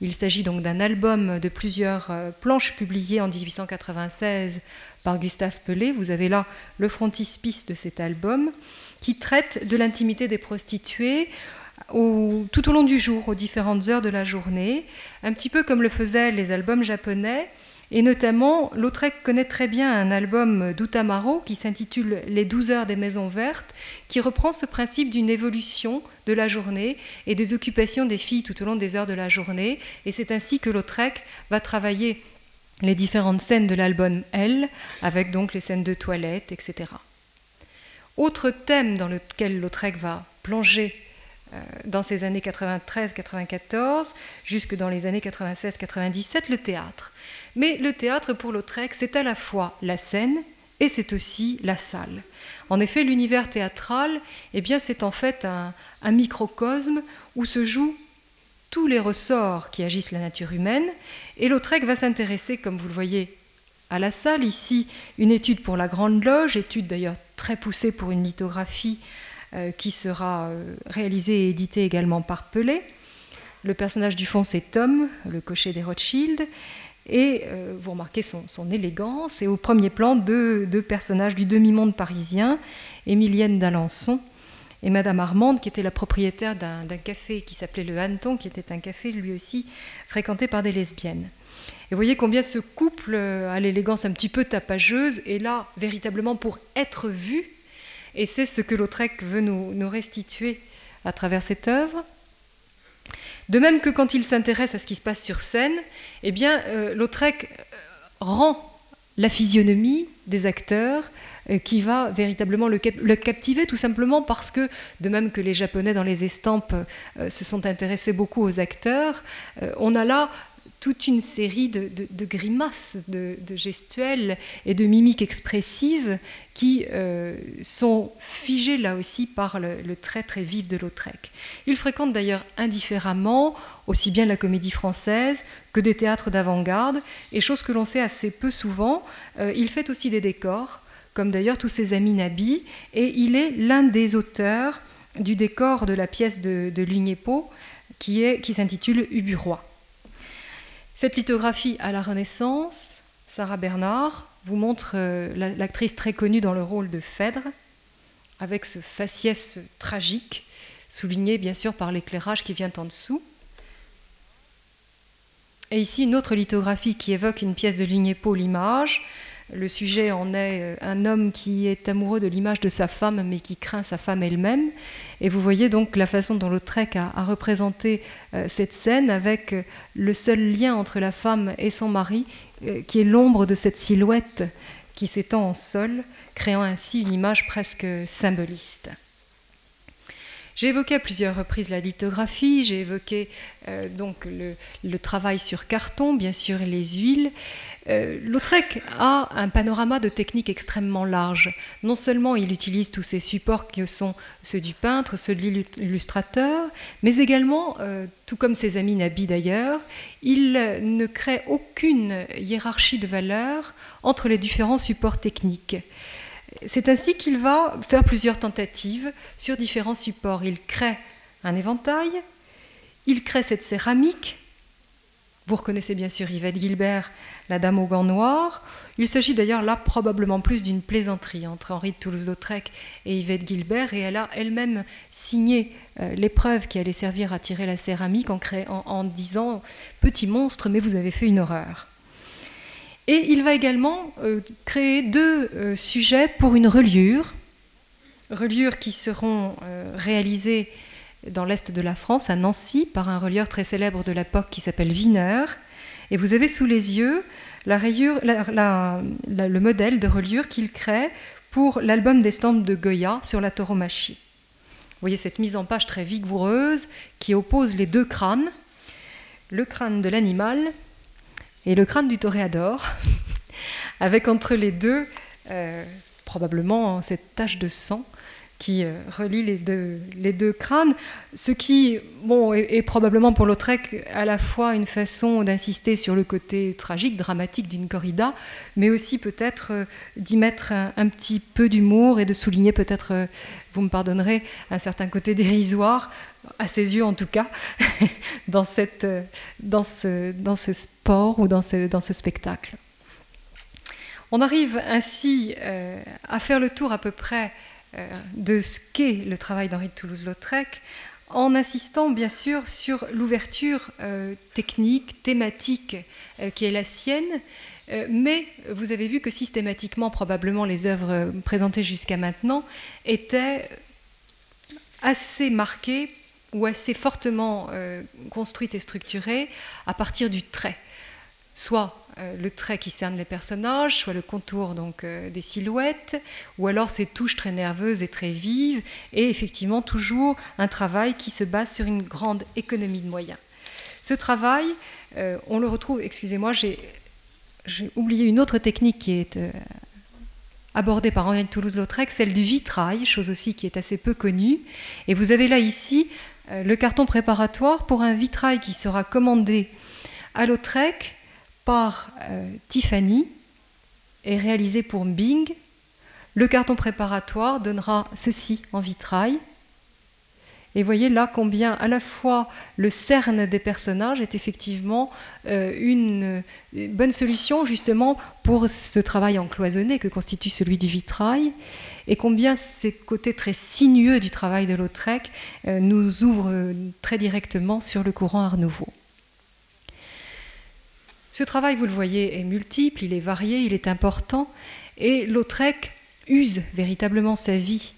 S2: Il s'agit donc d'un album de plusieurs planches publiées en 1896 par Gustave Pelé. Vous avez là le frontispice de cet album qui traite de l'intimité des prostituées tout au long du jour, aux différentes heures de la journée, un petit peu comme le faisaient les albums japonais. Et notamment, Lautrec connaît très bien un album d'Utamaro qui s'intitule Les 12 heures des maisons vertes, qui reprend ce principe d'une évolution de la journée et des occupations des filles tout au long des heures de la journée. Et c'est ainsi que Lautrec va travailler les différentes scènes de l'album Elle, avec donc les scènes de toilette, etc. Autre thème dans lequel Lautrec va plonger euh, dans ces années 93-94, jusque dans les années 96-97, le théâtre. Mais le théâtre pour Lautrec, c'est à la fois la scène et c'est aussi la salle. En effet, l'univers théâtral, eh bien, c'est en fait un, microcosme où se joue tous les ressorts qui agissent la nature humaine. Et Lautrec va s'intéresser, comme vous le voyez, à la salle. Ici, une étude pour la Grande Loge, étude d'ailleurs très poussée pour une lithographie euh, qui sera euh, réalisée et éditée également par Pelé. Le personnage du fond, c'est Tom, le cocher des Rothschild. Et euh, vous remarquez son, élégance. Et au premier plan, deux, personnages du demi-monde parisien, Émilienne d'Alençon et Madame Armande, qui était la propriétaire d'un café qui s'appelait le Hanton, qui était un café lui aussi fréquenté par des lesbiennes. Et vous voyez combien ce couple euh, a l'élégance un petit peu tapageuse est là véritablement pour être vu. Et c'est ce que Lautrec veut nous, restituer à travers cette œuvre. De même que quand il s'intéresse à ce qui se passe sur scène, eh euh, Lautrec euh, rend la physionomie des acteurs euh, qui va véritablement le, captiver, tout simplement parce que, de même que les Japonais dans les estampes se sont intéressés beaucoup aux acteurs, on a là toute une série de, grimaces, de, gestuels et de mimiques expressives qui sont figées là aussi par le, trait très vif de Lautrec. Il fréquente d'ailleurs indifféremment aussi bien la comédie française que des théâtres d'avant-garde, et chose que l'on sait assez peu souvent, il fait aussi des décors comme d'ailleurs tous ses amis Nabi, et il est l'un des auteurs du décor de la pièce de, de Lugnepo qui, s'intitule Uburois. Cette lithographie à la Renaissance, Sarah Bernard, vous montre euh, l'actrice très connue dans le rôle de Phèdre, avec ce faciès tragique, souligné bien sûr par l'éclairage qui vient en dessous. Et ici une autre lithographie qui évoque une pièce de Lignepo, l'image, le sujet en est euh, un homme qui est amoureux de l'image de sa femme, mais qui craint sa femme elle-même. Et vous voyez donc la façon dont Lautrec a, a représenté euh, cette scène avec euh, le seul lien entre la femme et son mari, qui est l'ombre de cette silhouette qui s'étend en sol, créant ainsi une image presque symboliste. J'ai évoqué à plusieurs reprises la lithographie, j'ai évoqué donc le, travail sur carton, bien sûr les huiles. Euh, Lautrec a un panorama de techniques extrêmement large. Non seulement il utilise tous ces supports que sont ceux du peintre, ceux de l'illustrateur, mais également, euh, tout comme ses amis Nabi d'ailleurs, il ne crée aucune hiérarchie de valeur entre les différents supports techniques. C'est ainsi qu'il va faire plusieurs tentatives sur différents supports. Il crée un éventail, il crée cette céramique, vous reconnaissez bien sûr Yvette Gilbert, la dame aux gants noirs. Il s'agit d'ailleurs là probablement plus d'une plaisanterie entre Henri de Toulouse-Lautrec et Yvette Gilbert, et elle a elle-même signé euh, l'épreuve qui allait servir à tirer la céramique en, disant Petit monstre, mais vous avez fait une horreur. Et il va également euh, créer deux euh, sujets pour une reliure, reliures qui seront réalisées dans l'est de la France, à Nancy, par un relieur très célèbre de l'époque qui s'appelle Wiener. Et vous avez sous les yeux le modèle de reliure qu'il crée pour l'album d'estampes de Goya sur la tauromachie. Vous voyez cette mise en page très vigoureuse qui oppose les deux crânes, le crâne de l'animal et le crâne du toréador, (laughs) avec entre les deux euh, probablement cette tache de sang qui euh, relie les deux, les deux, crânes, ce qui bon, est, probablement pour Lautrec à la fois une façon d'insister sur le côté tragique, dramatique d'une corrida, mais aussi peut-être euh, d'y mettre un, petit peu d'humour et de souligner peut-être, euh, vous me pardonnerez, un certain côté dérisoire, à ses yeux en tout cas, (laughs) dans, cette, dans, ce, dans ce sport ou dans ce, dans ce spectacle. On arrive ainsi à faire le tour à peu près de ce qu'est le travail d'Henri de Toulouse-Lautrec, en insistant bien sûr sur l'ouverture euh, technique, thématique euh, qui est la sienne, mais vous avez vu que systématiquement, probablement, les œuvres présentées jusqu'à maintenant étaient assez marquées ou assez fortement construites et structurées à partir du trait, soit euh, le trait qui cerne les personnages, soit le contour donc euh, des silhouettes, ou alors ces touches très nerveuses et très vives, et effectivement toujours un travail qui se base sur une grande économie de moyens. Ce travail, euh, on le retrouve, excusez-moi, j'ai oublié une autre technique qui est abordée par Henri de Toulouse-Lautrec, celle du vitrail, chose aussi qui est assez peu connue. Et vous avez là ici le carton préparatoire pour un vitrail qui sera commandé à Lautrec par euh, Tiffany et réalisé pour Bing. Le carton préparatoire donnera ceci en vitrail. Et voyez là combien à la fois le cerne des personnages est effectivement euh, une, bonne solution justement pour ce travail encloisonné que constitue celui du vitrail, et combien ces côtés très sinueux du travail de Lautrec euh, nous ouvrent très directement sur le courant Art Nouveau. Ce travail, vous le voyez, est multiple, il est varié, il est important, et Lautrec use véritablement sa vie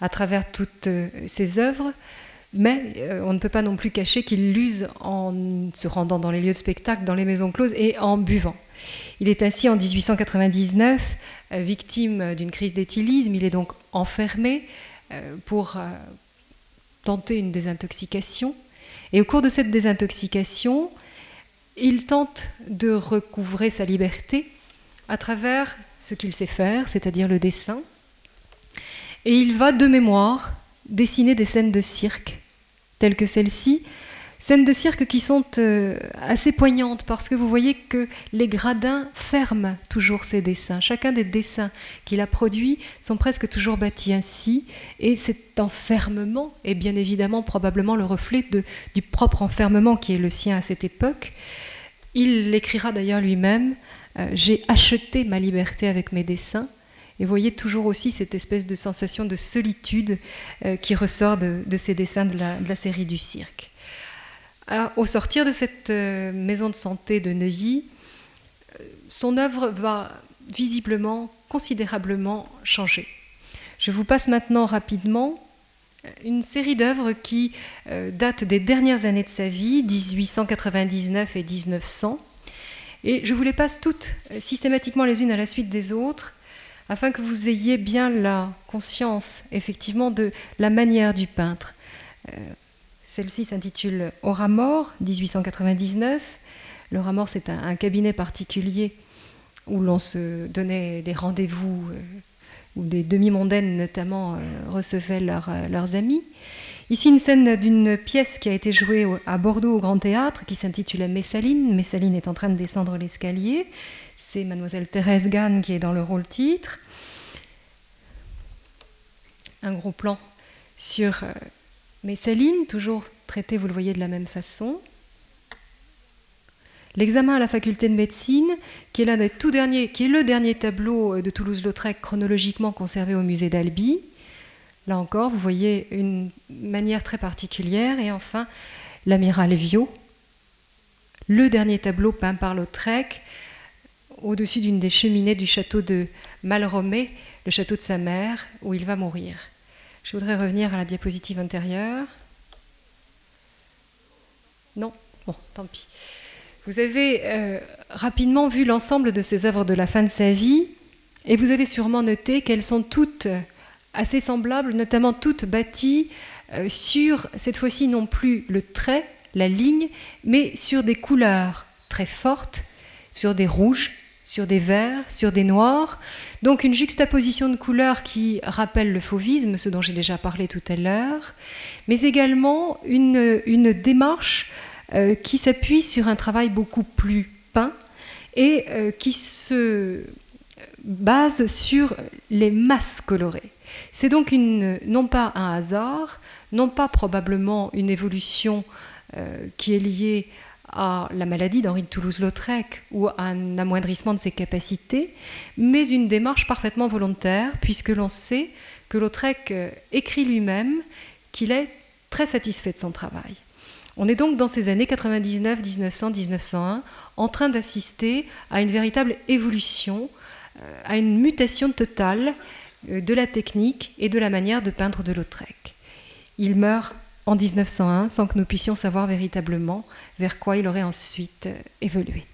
S2: à travers toutes euh, ses œuvres, mais euh, on ne peut pas non plus cacher qu'il l'use en se rendant dans les lieux de spectacle, dans les maisons closes et en buvant. Il est ainsi en 1899 euh, victime d'une crise d'éthylisme, il est donc enfermé pour tenter une désintoxication. Et au cours de cette désintoxication, il tente de recouvrer sa liberté à travers ce qu'il sait faire, c'est-à-dire le dessin. Et il va de mémoire dessiner des scènes de cirque, telles que celle-ci, Scènes de cirque qui sont euh, assez poignantes parce que vous voyez que les gradins ferment toujours ses dessins. Chacun des dessins qu'il a produits sont presque toujours bâtis ainsi et cet enfermement est bien évidemment probablement le reflet du propre enfermement qui est le sien à cette époque. Il l'écrira d'ailleurs lui-même euh, J'ai acheté ma liberté avec mes dessins. Et vous voyez toujours aussi cette espèce de sensation de solitude euh, qui ressort de, ces dessins de la série du cirque au sortir de cette euh, maison de santé de Neuilly, euh, son œuvre va visiblement, considérablement changer. Je vous passe maintenant rapidement euh, une série d'œuvres qui datent des dernières années de sa vie, 1899 et 1900. Et je vous les passe toutes systématiquement les unes à la suite des autres, afin que vous ayez bien la conscience, effectivement, de la manière du peintre. Celle-ci s'intitule Aura mort, 1899. Le Mort, c'est un, cabinet particulier où l'on se donnait des rendez-vous, euh, où des demi-mondaines notamment euh, recevaient euh, leurs amis. Ici, une scène d'une pièce qui a été jouée à Bordeaux au Grand Théâtre, qui s'intitule Messaline. Messaline est en train de descendre l'escalier. C'est mademoiselle Thérèse Gann qui est dans le rôle titre. Un gros plan sur mais toujours traitée, vous le voyez, de la même façon. L'examen à la faculté de médecine, qui est, l'un des tout derniers, qui est le dernier tableau euh, de Toulouse-Lautrec chronologiquement conservé au musée d'Albi. Là encore, vous voyez une manière très particulière. Et enfin, l'amiral Viau, le dernier tableau peint par Lautrec au-dessus d'une des cheminées du château de Malromé, le château de sa mère, où il va mourir. Je voudrais revenir à la diapositive intérieure. Non Bon, tant pis. Vous avez euh, rapidement vu l'ensemble de ces œuvres de la fin de sa vie et vous avez sûrement noté qu'elles sont toutes assez semblables, notamment toutes bâties euh, sur, cette fois-ci non plus le trait, la ligne, mais sur des couleurs très fortes, sur des rouges, sur des verts, sur des noirs. Donc une juxtaposition de couleurs qui rappelle le fauvisme, ce dont j'ai déjà parlé tout à l'heure, mais également une, démarche euh, qui s'appuie sur un travail beaucoup plus peint et euh, qui se base sur les masses colorées. C'est donc non pas un hasard, non pas probablement une évolution euh, qui est liée la maladie d'Henri de Toulouse-Lautrec ou à un amoindrissement de ses capacités, mais une démarche parfaitement volontaire, puisque l'on sait que Lautrec euh, écrit lui-même qu'il est très satisfait de son travail. On est donc dans ces années 99, 1900, 1901 en train d'assister à une véritable évolution, euh, à une mutation totale de la technique et de la manière de peindre de Lautrec. Il meurt en 1901 sans que nous puissions savoir véritablement vers quoi il aurait ensuite évolué.